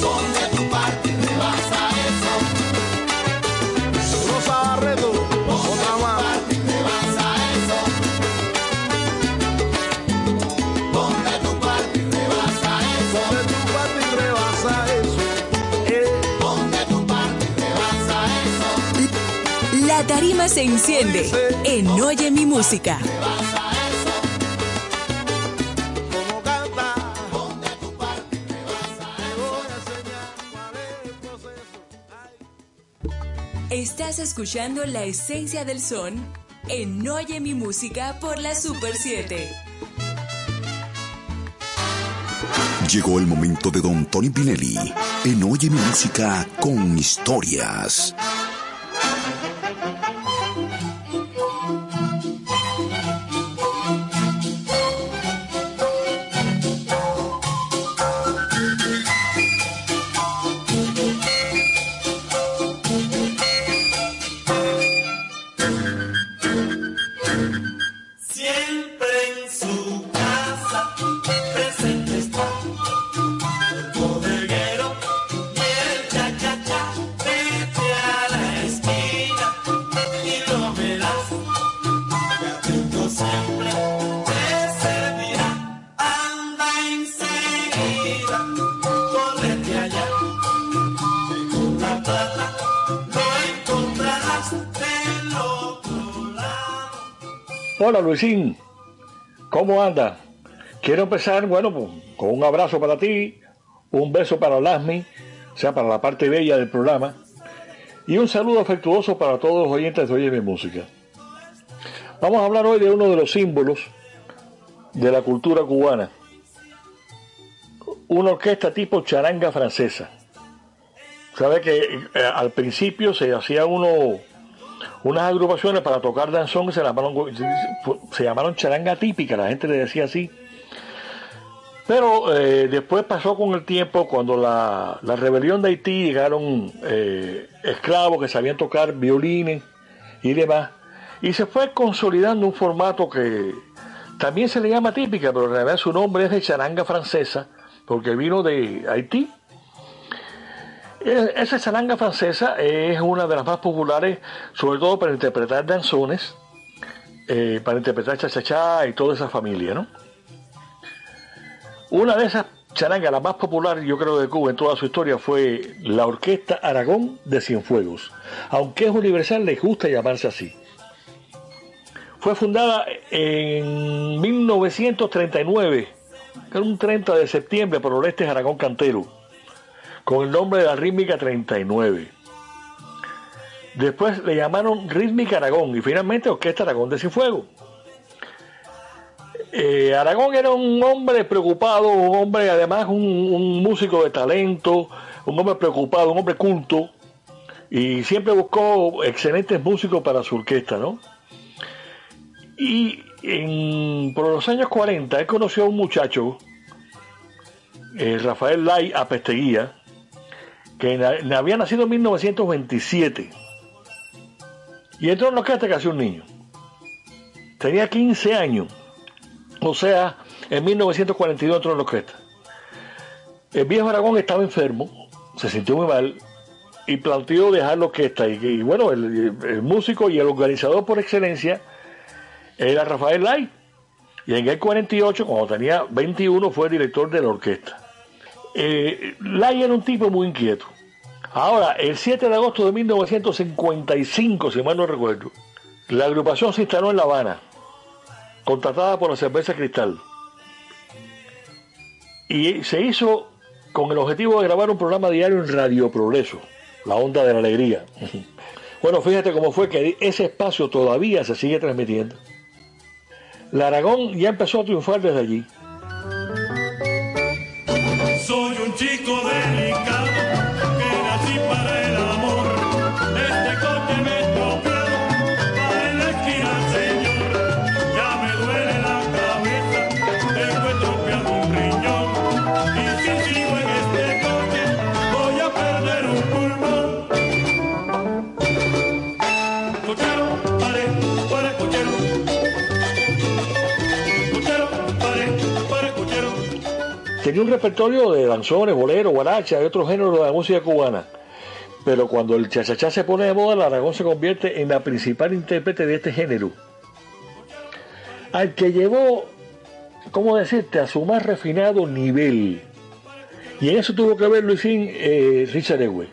Ponte tu parte y rebasa eso. Rosa Barreto, otra más. Parte y rebasa eso. Ponte tu parte y rebasa eso. Ponte tu parte y rebasa eso. Eh, Ponte tu parte y rebasa eso. La tarima se enciende en Oye mi música. Escuchando la esencia del son en Oye mi música por la Super 7. Llegó el momento de Don Tony Pinelli en Oye mi música con historias. Luisín, ¿cómo anda? Quiero empezar, bueno, pues, con un abrazo para ti, un beso para Lasmi, o sea, para la parte bella del programa, y un saludo afectuoso para todos los oyentes de Oye Mi Música. Vamos a hablar hoy de uno de los símbolos de la cultura cubana, una orquesta tipo charanga francesa. Sabe que eh, al principio se hacía uno unas agrupaciones para tocar danzón que se llamaron, se llamaron charanga típica, la gente le decía así. Pero eh, después pasó con el tiempo, cuando la, la rebelión de Haití llegaron eh, esclavos que sabían tocar violines y demás, y se fue consolidando un formato que también se le llama típica, pero en realidad su nombre es de charanga francesa, porque vino de Haití. E, esa charanga francesa es una de las más populares, sobre todo para interpretar danzones, eh, para interpretar cha-cha-cha y toda esa familia, ¿no? Una de esas charangas, la más popular, yo creo, de Cuba en toda su historia, fue la Orquesta Aragón de Cienfuegos. Aunque es universal, les gusta llamarse así. Fue fundada en 1939, que era un 30 de septiembre, por Orestes Aragón Cantero, con el nombre de la Rítmica 39. Después le llamaron Rítmica Aragón y finalmente Orquesta Aragón de Cienfuegos. Eh, Aragón era un hombre preocupado, un hombre además un, un, músico de talento, un hombre preocupado, un hombre culto, y siempre buscó excelentes músicos para su orquesta, ¿no? Y en, por los años 40 él conoció a un muchacho, eh, Rafael Lai Apesteguía, que había nacido en 1927. Y entró en la orquesta casi un niño. Tenía 15 años. O sea, en 1942 entró en la orquesta. El viejo Aragón estaba enfermo, se sintió muy mal y planteó dejar la orquesta. Y, y bueno, el, el músico y el organizador por excelencia era Rafael Lai. Y en el 48, cuando tenía 21, fue director de la orquesta. Eh, Lai era un tipo muy inquieto. Ahora, el 7 de agosto de 1955, si mal no recuerdo, la agrupación se instaló en La Habana, contratada por la cerveza Cristal. Y se hizo con el objetivo de grabar un programa diario en Radio Progreso, La Onda de la Alegría. Bueno, fíjate cómo fue que ese espacio todavía se sigue transmitiendo. La Aragón ya empezó a triunfar desde allí. Chico delicado que nací para el Tenía un repertorio de danzones, boleros, guaracha y otros géneros de la música cubana. Pero cuando el chachachá se pone de moda, la Aragón se convierte en la principal intérprete de este género. Al que llevó, ¿cómo decirte?, a su más refinado nivel. Y en eso tuvo que ver Luisín eh, Richard Ewe.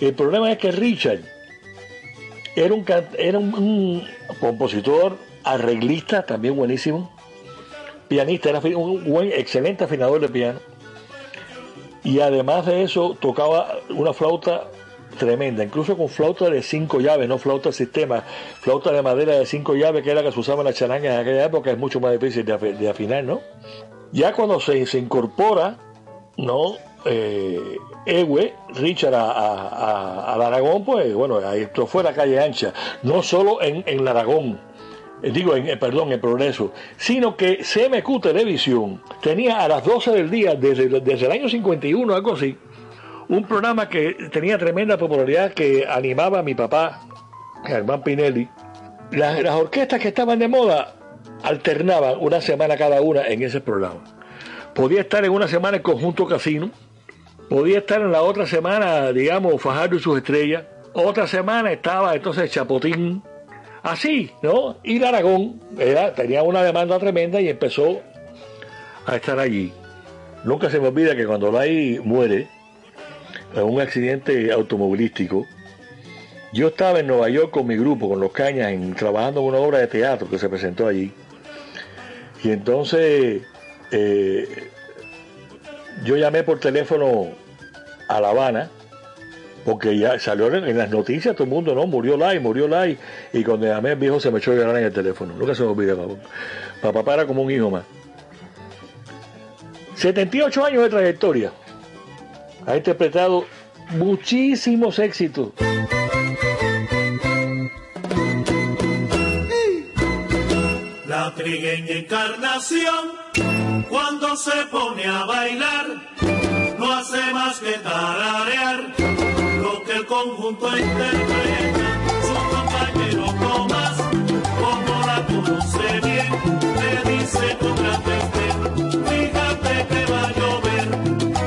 El problema es que Richard era un, era un compositor, arreglista, también buenísimo, pianista, era un buen, excelente afinador de piano. Y además de eso, tocaba una flauta tremenda, incluso con flauta de cinco llaves, no flauta de sistema, flauta de madera de cinco llaves, que era la que se usaba en la charanga en aquella época, es mucho más difícil de, afi- de afinar, ¿no? Ya cuando se, se incorpora, ¿no? Eh, Ewe, Richard a, a- a- al Aragón, pues bueno, esto fue la calle ancha, no solo en, en el Aragón, eh, digo, en, eh, perdón, en Progreso, sino que CMQ Televisión tenía a las 12 del día, desde, desde el año 51, algo así, un programa que tenía tremenda popularidad que animaba a mi papá, Germán Pinelli. Las, las orquestas que estaban de moda alternaban una semana cada una en ese programa. Podía estar en una semana el conjunto casino, podía estar en la otra semana, digamos, Fajardo y sus estrellas, otra semana estaba entonces Chapotín, así, ¿no? Y el Aragón era, tenía una demanda tremenda y empezó a estar allí. Nunca se me olvida que cuando Lai muere en un accidente automovilístico, Yo estaba en Nueva York con mi grupo, con los Cañas, en- trabajando en una obra de teatro que se presentó allí. Y entonces eh, yo llamé por teléfono a La Habana, porque ya salió en las noticias todo el mundo, no, murió Lai, murió Lai. Y cuando llamé el viejo se me echó a llorar en el teléfono. Nunca se me olvida, papá. Papá era como un hijo más. 78 años de trayectoria. Ha interpretado muchísimos éxitos. La trigueña encarnación, cuando se pone a bailar, no hace más que tararear que el conjunto interpreta. Su compañero Tomás, como la conoce bien, le dice con gran desdén, fíjate que va a llover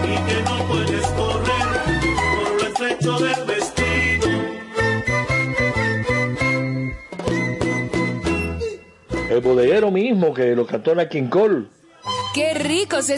y que no puedes correr por lo estrecho del vestido. El bodeguero mismo que lo cantó en la King Cole. Qué rico se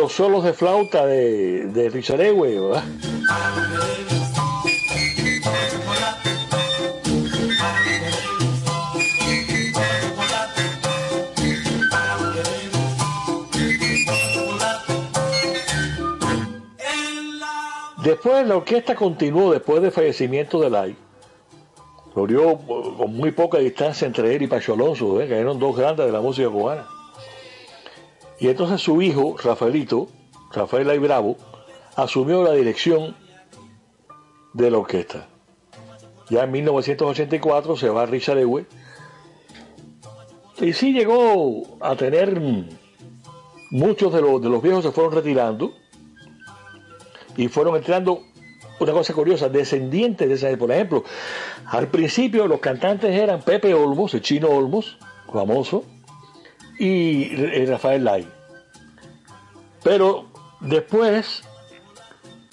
Los solos de flauta de, de ¿verdad? Después la orquesta continuó después del fallecimiento de Lai. Murió eh, con muy poca distancia entre él y Pacho Alonso, ¿eh? que eran dos grandes de la música cubana. Y entonces su hijo, Rafaelito, Rafael Lai Bravo, asumió la dirección de la orquesta. Ya en 1984 se va Richard Ewe. Y sí llegó a tener mm, muchos de los, de los viejos se fueron retirando y fueron entrando una cosa curiosa, descendientes de esa por ejemplo, al principio los cantantes eran Pepe Olmos, el chino Olmos, famoso, y eh, Rafael Lai. Pero después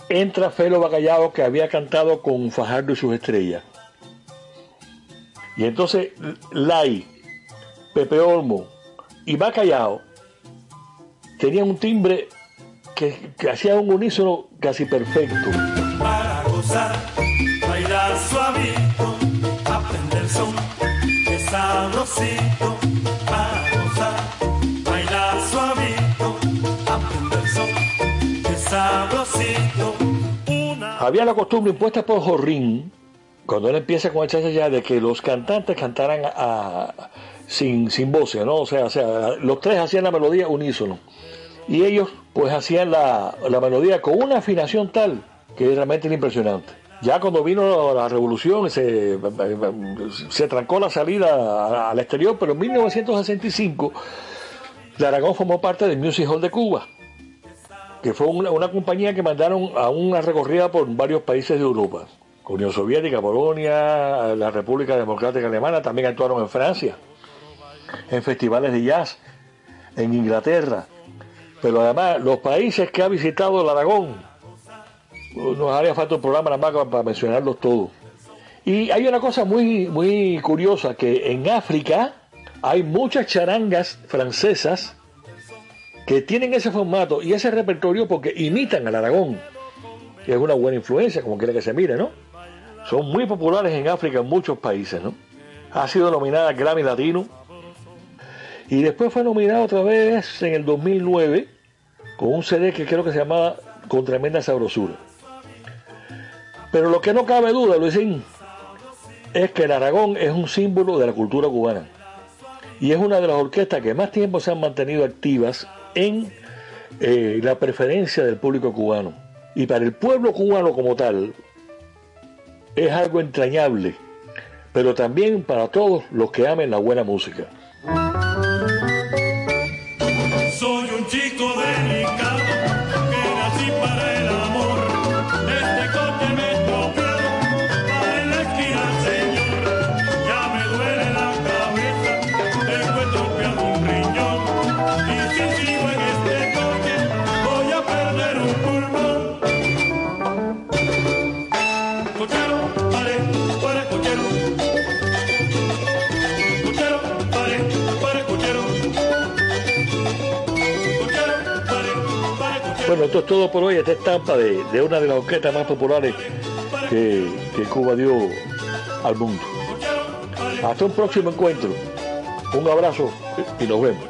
entra Felo Bacallao que había cantado con Fajardo y sus estrellas. Y entonces Lai, Pepe Olmo y Bacallao tenían un timbre que, hacía un unísono casi perfecto. para gozar, bailar suavito, aprender son, que sabrosito, Había la costumbre impuesta por Jorrín, cuando él empieza con el cha ya de que los cantantes cantaran a- sin, sin voces, ¿no? O sea, los tres hacían la melodía unísono. Y ellos, pues, hacían la, la melodía con una afinación tal que realmente era impresionante. Ya cuando vino la revolución se, se trancó la salida al exterior, pero en 1965 la Aragón formó parte del Music Hall de Cuba, que fue una, una compañía que mandaron a una recorrida por varios países de Europa. Unión Soviética, Polonia, la República Democrática Alemana, también actuaron en Francia, en festivales de jazz, en Inglaterra. Pero además, los países que ha visitado el Aragón, nos haría falta un programa nada más para- mencionarlos todos. Y hay una cosa muy, muy curiosa, que en África hay muchas charangas francesas que tienen ese formato y ese repertorio porque imitan al Aragón. Que es una buena influencia, como quiera que se mire, ¿no? Son muy populares en África en muchos países, ¿no? Ha sido nominada Grammy Latino y después fue nominada otra vez en el 2009 con un CD que creo que se llamaba Con Tremenda Sabrosura. Pero lo que no cabe duda, Luisín, es que el Aragón es un símbolo de la cultura cubana y es una de las orquestas que más tiempo se han mantenido activas en eh, la preferencia del público cubano. Y para el pueblo cubano como tal, es algo entrañable, pero también para todos los que amen la buena música. Esto es todo por hoy. Esta estampa de, de una de las orquestas más populares que, que Cuba dio al mundo. Hasta un próximo encuentro. Un abrazo y nos vemos.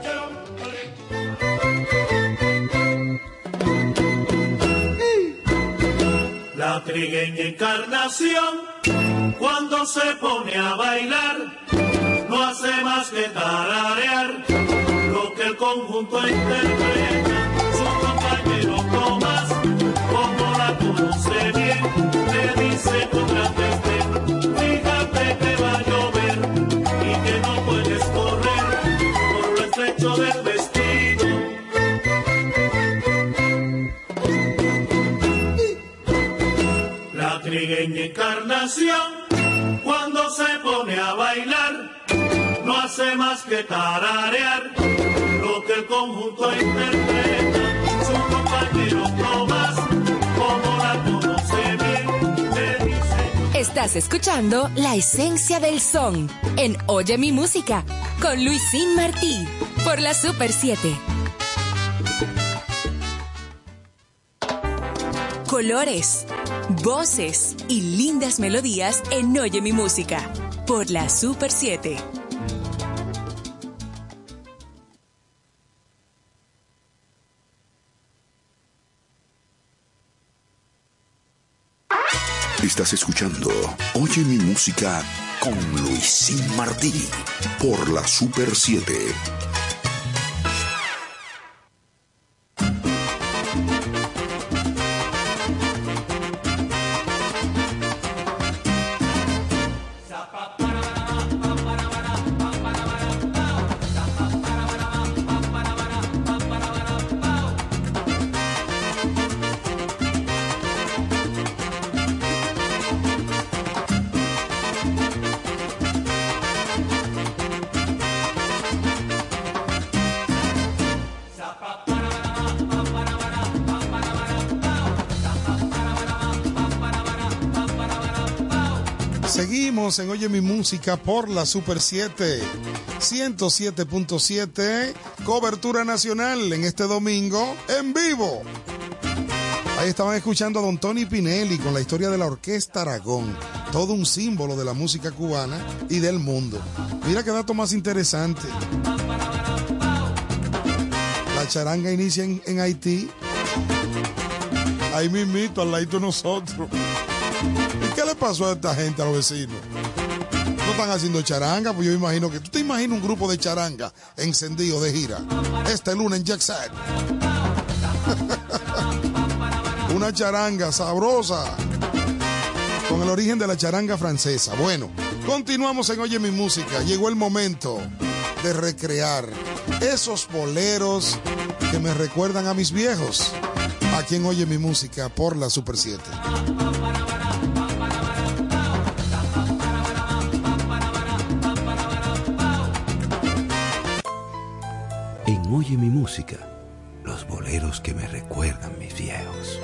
La trigueña encarnación, cuando se pone a bailar, no hace más que tararear lo que el conjunto interpreta. Encarnación, cuando se pone a bailar, no hace más que tararear lo que el conjunto interpreta. Su compañero Tomás, como la conoce bien, le dice. Estás escuchando La Esencia del Son en Oye mi música con Luisín Martí por la Super 7. Colores, voces y lindas melodías en Oye mi música por la Super 7. Estás escuchando Oye mi música con Luisín Martí por la Super 7. Oye mi música por la Super 7, 107.7, cobertura nacional en este domingo en vivo. Ahí estaban escuchando a Don Tony Pinelli con la historia de la Orquesta Aragón, todo un símbolo de la música cubana y del mundo. Mira qué dato más interesante. La charanga inicia en, en Haití. Ahí mismito, al ladito de nosotros. ¿Y qué le pasó a esta gente, a los vecinos? No están haciendo charanga, pues yo imagino que... ¿Tú te imaginas un grupo de charanga encendido de gira? Este lunes en Jack Set. Una charanga sabrosa. Con el origen de la charanga francesa. Bueno, continuamos en Oye mi música. Llegó el momento de recrear esos boleros que me recuerdan a mis viejos. A quien oye mi música por la Super 7. Oye mi música, los boleros que me recuerdan mis viejos.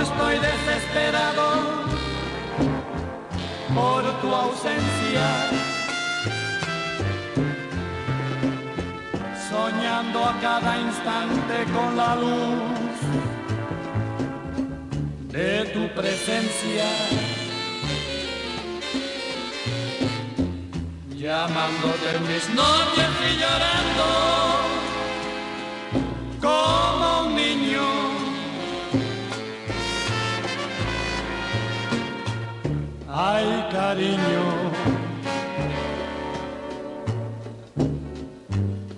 Estoy desesperado por tu ausencia. Soñando a cada instante con la luz de tu presencia. Llamándote en mis noches y llorando cariño.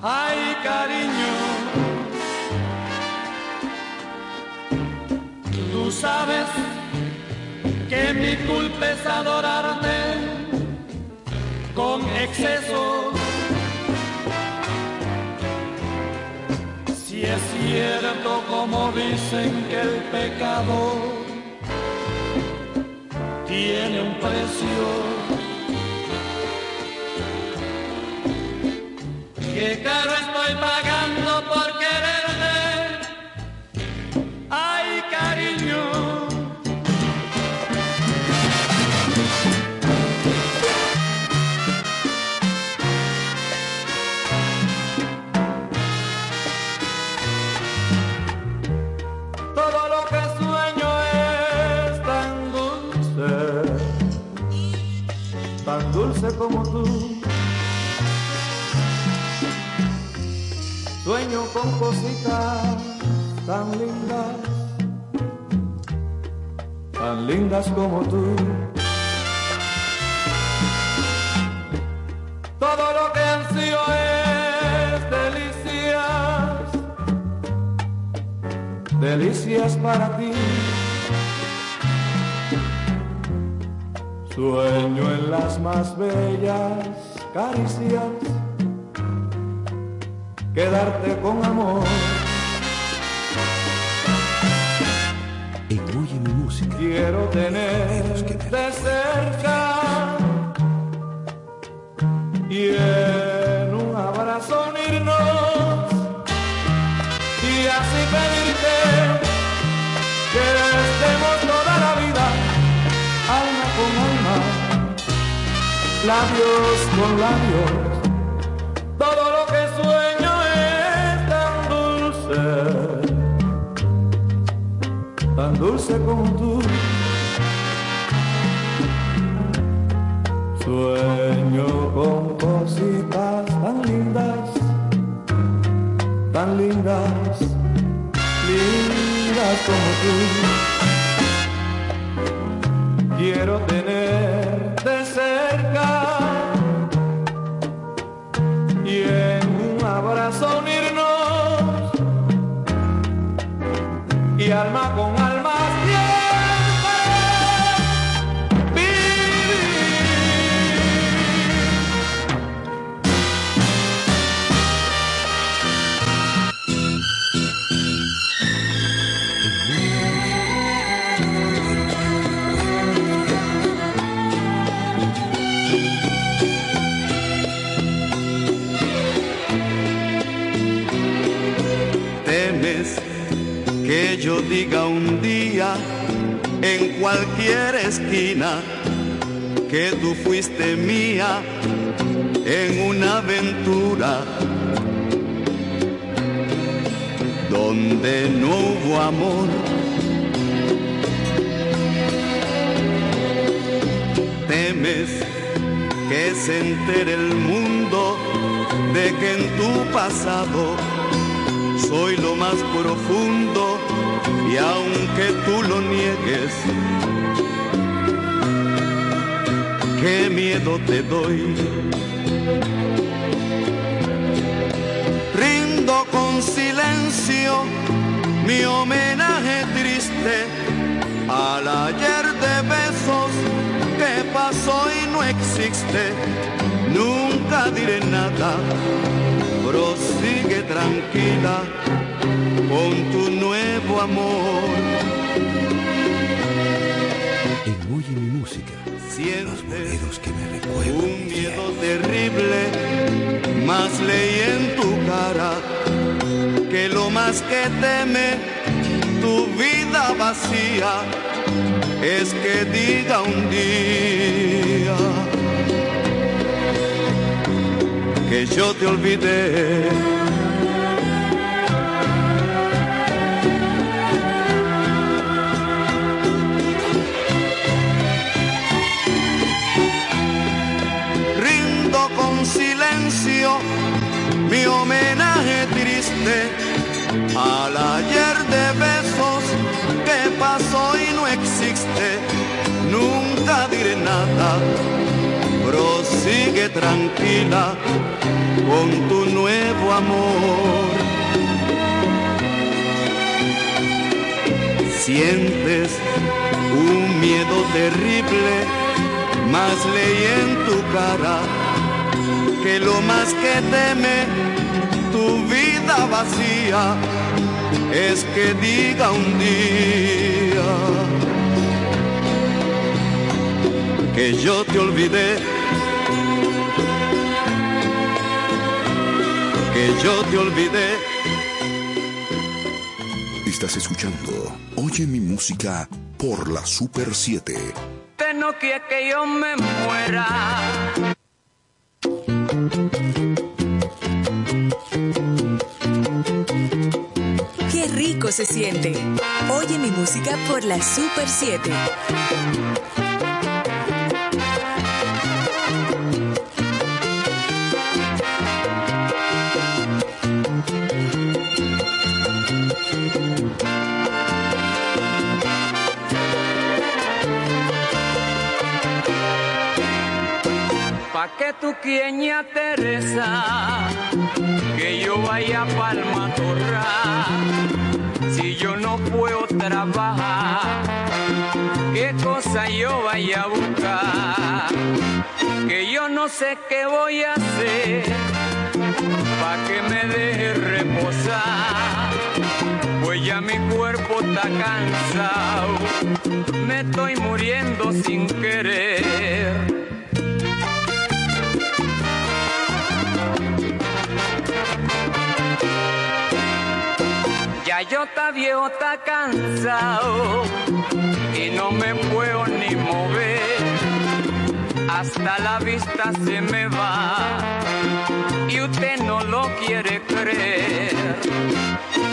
Ay, cariño. Tú sabes que mi culpa es adorarte con exceso. Si es cierto como dicen que el pecado tiene un precio. Qué caro estoy pagando por como tú. Sueño con cositas tan lindas, tan lindas como tú. Todo lo que ansío es delicias, delicias para ti. Sueño en las más bellas caricias, quedarte con amor. En Oye mi música. Quiero tenerte cerca labios con labios. Todo lo que sueño es tan dulce, tan dulce como tú. Sueño con cositas tan lindas, tan lindas, lindas como tú. Diga un día en cualquier esquina que tú fuiste mía en una aventura donde no hubo amor. Temes que se entere el mundo de que en tu pasado soy lo más profundo y aunque tú lo niegues, qué miedo te doy. Rindo con silencio mi homenaje triste al ayer de besos que pasó y no existe. Nunca diré nada, prosigue tranquila con tu nuevo amor. En Oye mi música. Sientes que me recuerdan un miedo terrible, más leí en tu cara que lo más que teme tu vida vacía es que diga un día que yo te olvidé. mi homenaje triste al ayer de besos que pasó y no existe. Nunca diré nada, prosigue tranquila con tu nuevo amor. Sientes un miedo terrible, más leí en tu cara que lo más que teme tu vida vacía es que diga un día que yo te olvidé, que yo te olvidé. Estás escuchando Oye mi música por la Super 7. Usted no quiere que yo me muera. Qué rico se siente. Oye mi música por la Super 7. Pa' que tu quieña Teresa, que yo vaya pa'l matorral, si yo no puedo trabajar, qué cosa yo vaya a buscar, que yo no sé qué voy a hacer, pa' que me deje reposar, pues ya mi cuerpo está cansado, me estoy muriendo sin querer. Está viejo, está cansado y no me puedo ni mover. Hasta la vista se me va y usted no lo quiere creer.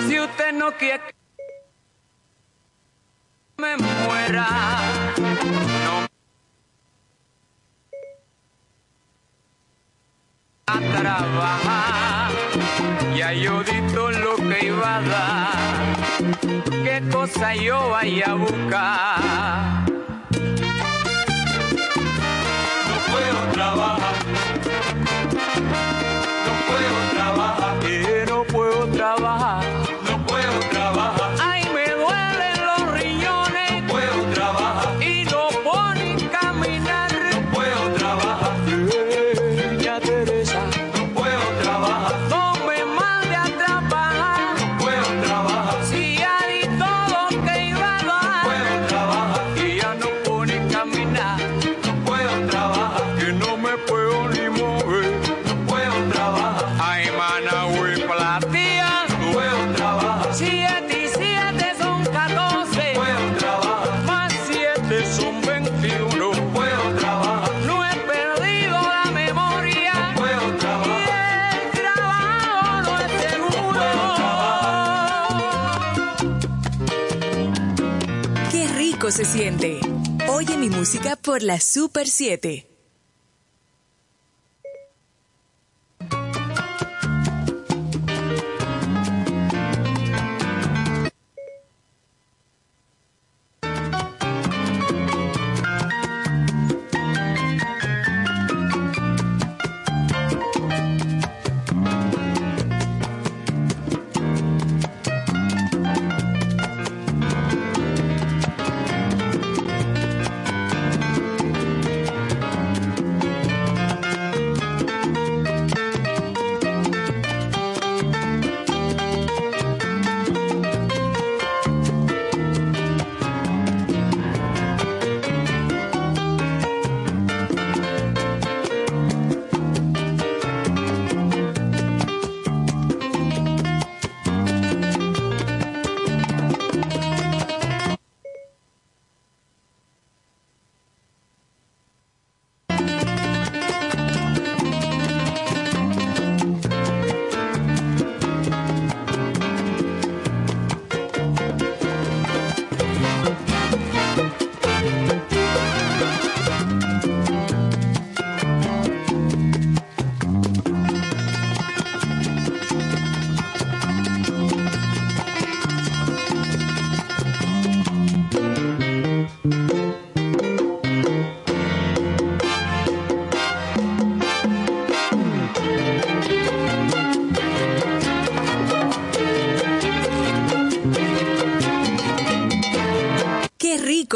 Si usted no quiere que me muera, no a trabajar. Ya yo di todo lo que iba a dar. ¿Qué cosa yo vaya a buscar? Por la Super 7.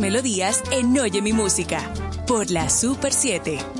melodías en Oye mi música por la Super 7.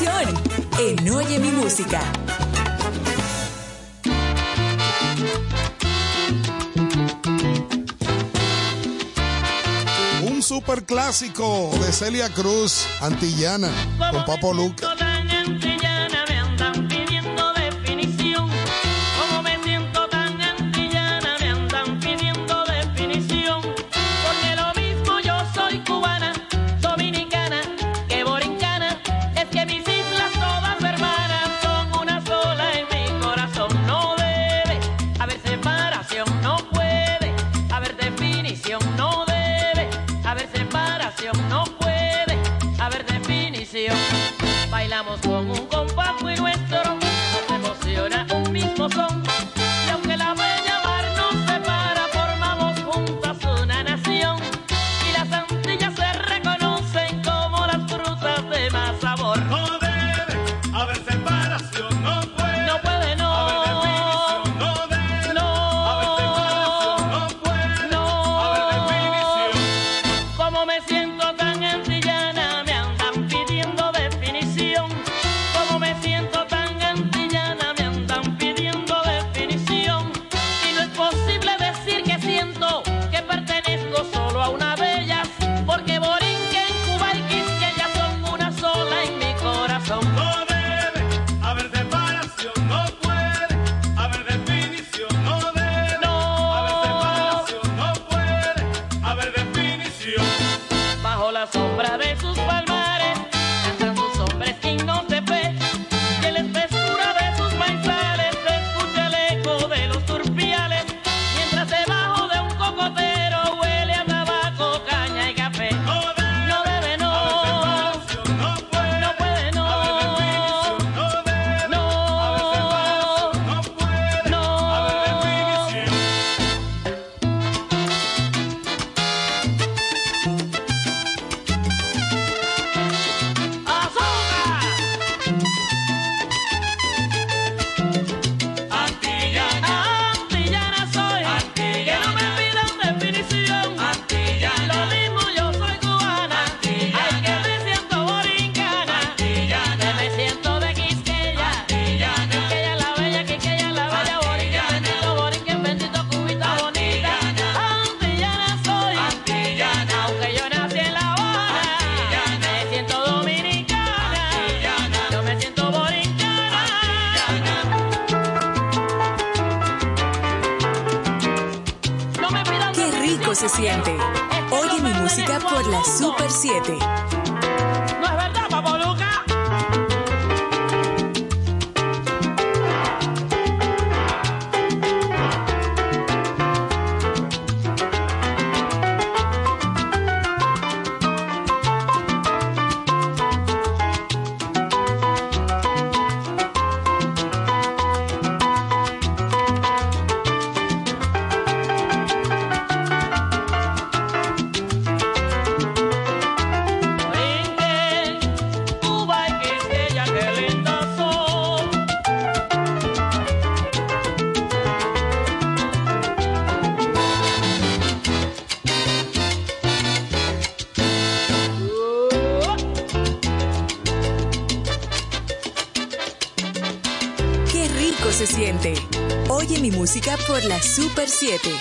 en Oye Mi Música. Un superclásico de Celia Cruz, Antillana, con Papo Luca. Super 7.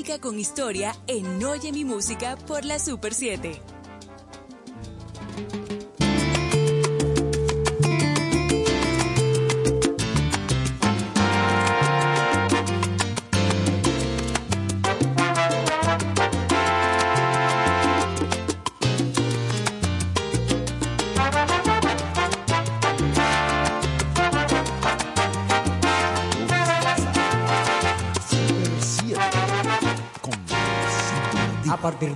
Música con historia en Oye mi música por la Super 7.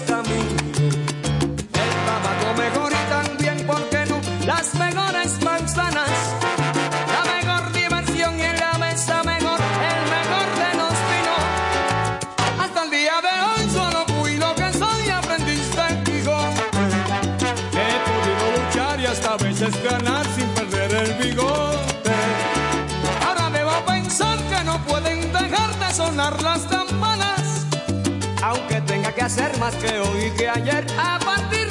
El tabaco mejor y también, ¿por qué no? Las mejores manzanas. La mejor diversión y en la mesa mejor, el mejor de los vinos. Hasta el día de hoy solo fui lo que soy, aprendiz de Quijote. He podido luchar y hasta veces ganar sin perder el bigote. Ahora debo pensar que no pueden dejar de sonar las. Aunque tenga que hacer más que hoy que ayer, a partir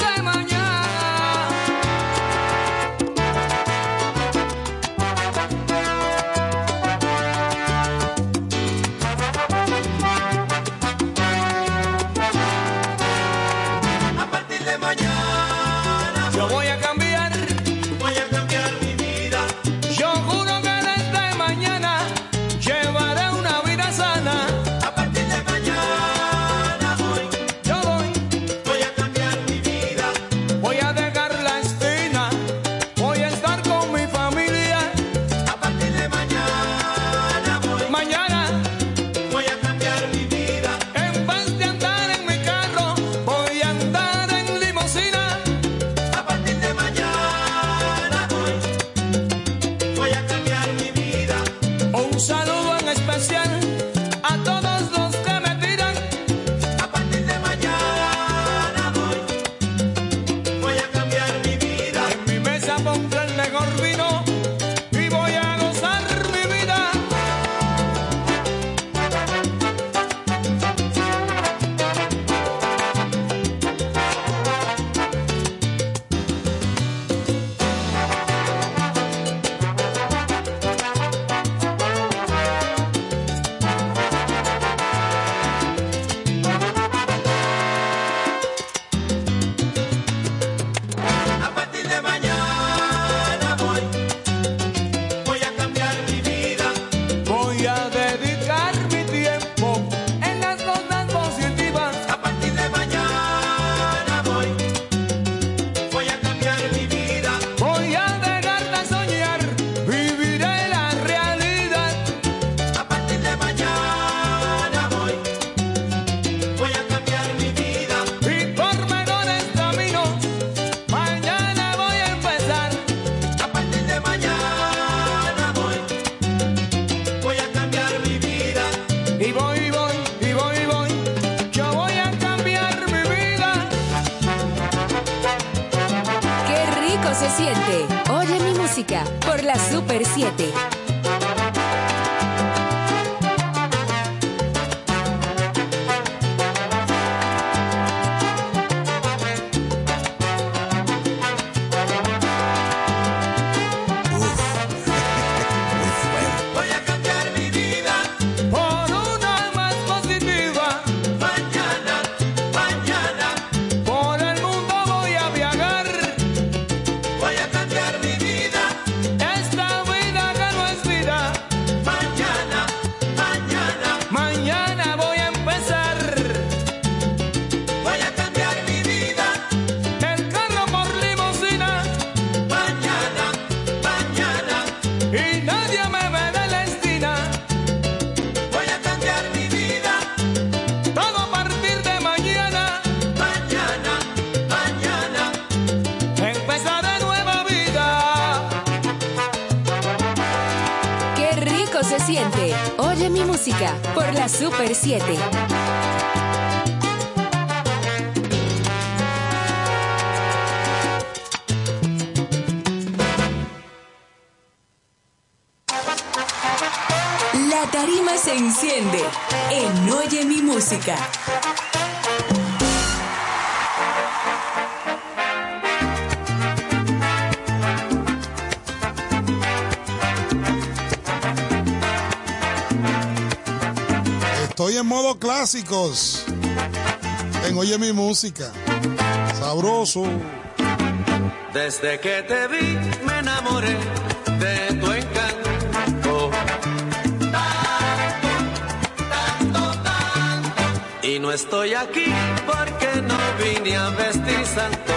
Super 7. La tarima se enciende en Oye mi música. modo clásicos en Oye mi música. Sabroso. Desde que te vi me enamoré de tu encanto. Tanto, tanto, tanto. Y no estoy aquí porque no vine a vestir santo.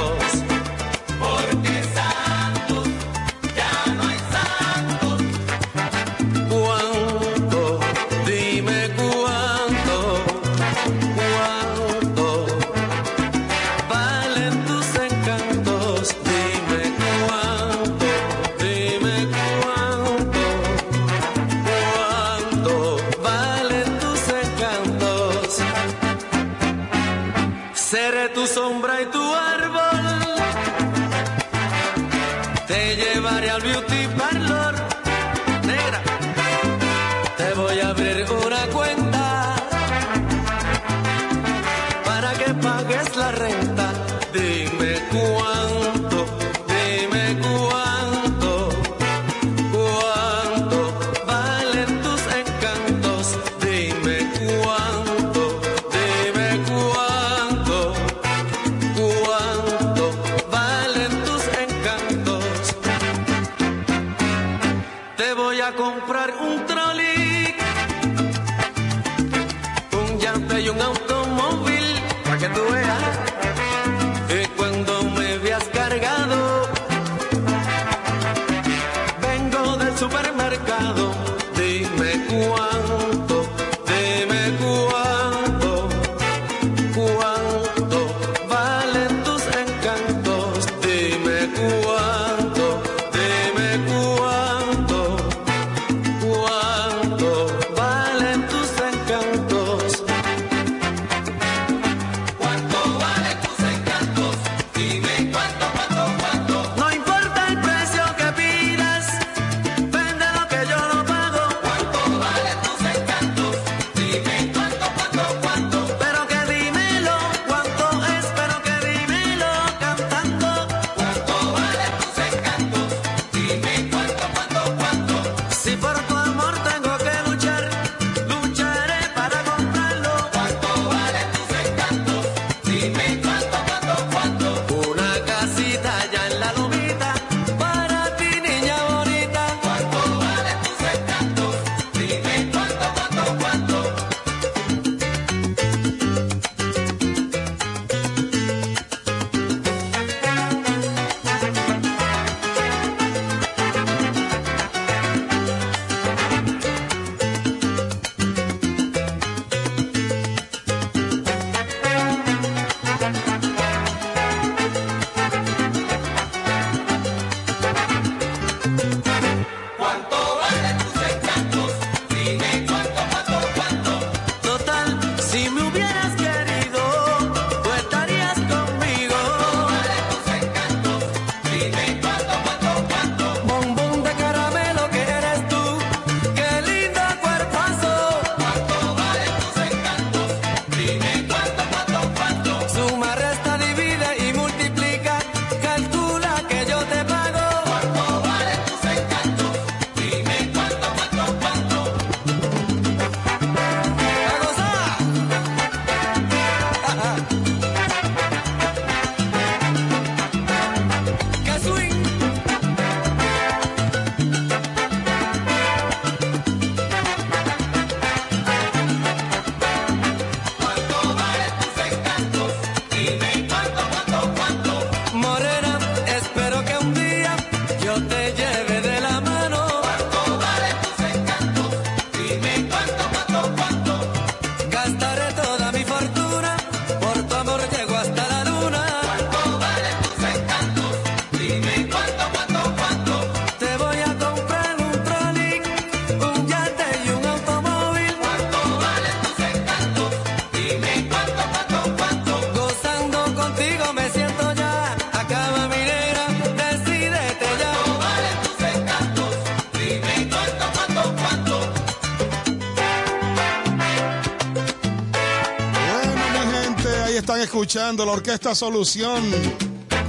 escuchando la Orquesta Solución.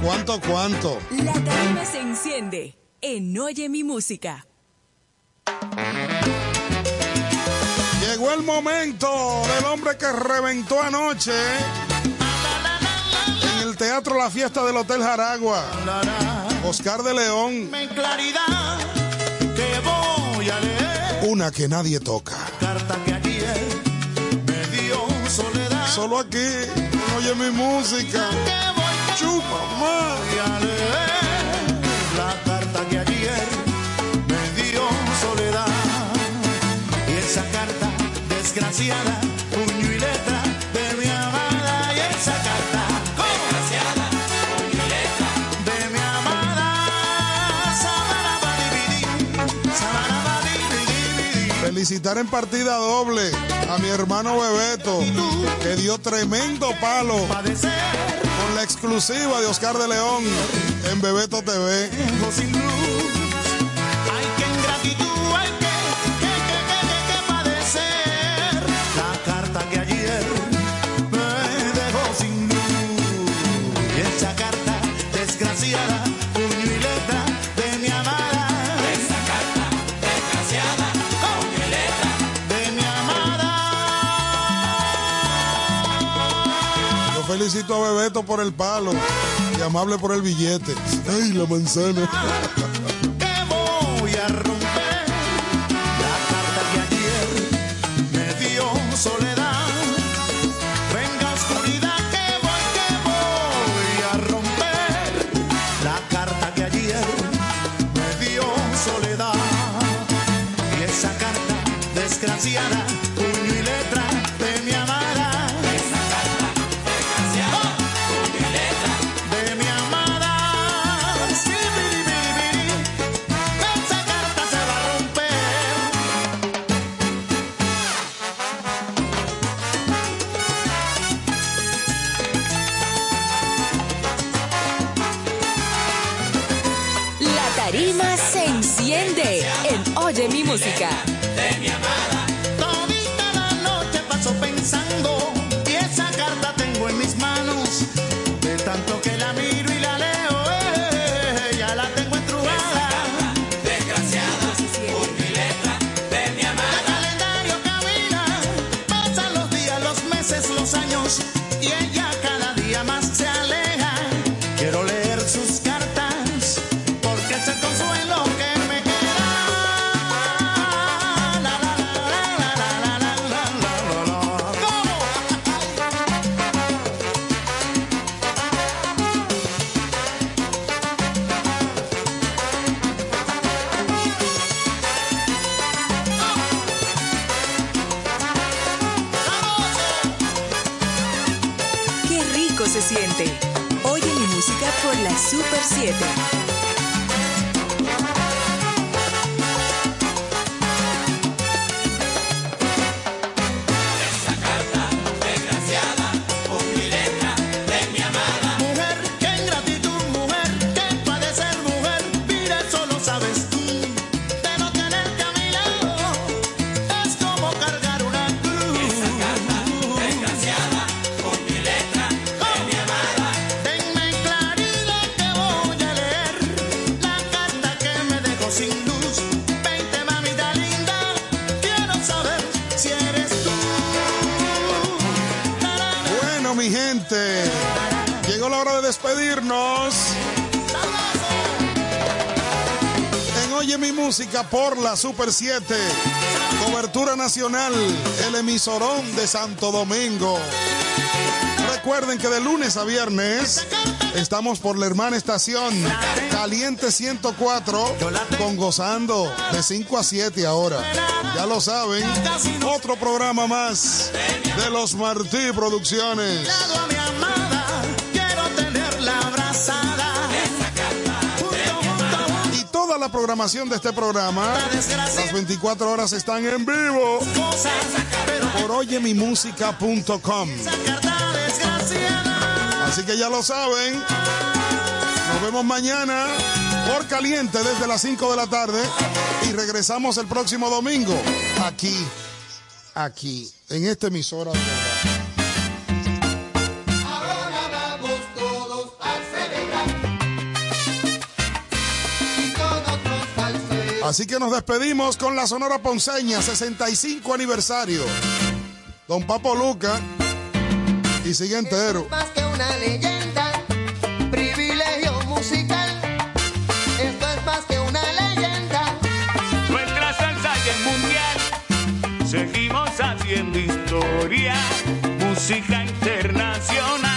¿Cuánto, cuánto? La tarima se enciende en Oye Mi Música. Llegó el momento del hombre que reventó anoche en el Teatro La Fiesta del Hotel Jaragua. Oscar de León. Una que nadie toca. Que. Solo aquí oye mi música, chupa más y. La carta que ayer me dio soledad y esa carta desgraciada, puño y letra. Visitar en partida doble a mi hermano Bebeto, que dio tremendo palo con la exclusiva de Oscar de León en Bebeto TV. felicito a Bebeto por el palo y amable por el billete. ¡Ay, la manzana! música. Por la Super 7. Cobertura nacional, el emisorón de Santo Domingo. Recuerden que de lunes a viernes estamos por la hermana estación Caliente 104 con Gozando de 5 a 7 ahora. Ya lo saben, otro programa más de los Martí Producciones. Programación de este programa, las 24 horas están en vivo por oyemimusica.com. Así que ya lo saben. Nos vemos mañana por caliente desde las 5 de la tarde y regresamos el próximo domingo aquí, aquí, en esta emisora. Así que nos despedimos con la Sonora Ponceña, 65 aniversario. Don Papo Luca y sigue entero. Más que una leyenda, privilegio musical. Esto es más que una leyenda. Nuestra salsa ya es mundial. Seguimos haciendo historia. Música internacional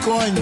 65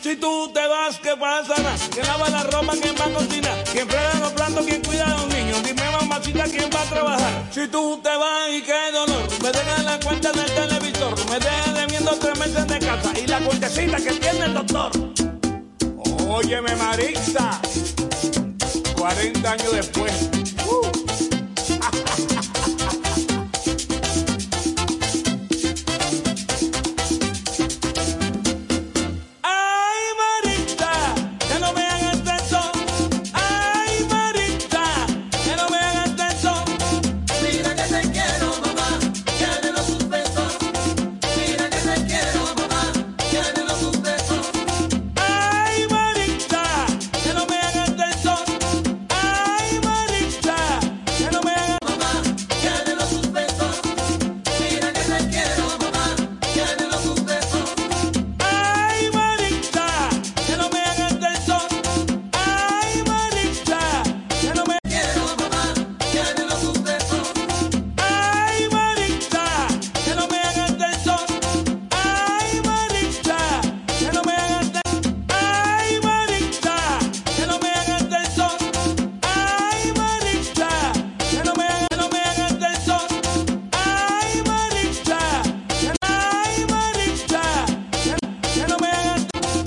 Si tú te vas, ¿qué pasará? ¿Quién lava la ropa? ¿Quién va a cocinar? ¿Quién frega los platos? ¿Quién cuida a los niños? Dime, mamacita, ¿quién va a trabajar? Si tú te vas y qué dolor, me dejas la cuenta del televisor, me dejas debiendo tres meses de casa y la cuentecita que tiene el doctor. Óyeme, Marisa, 40 años después,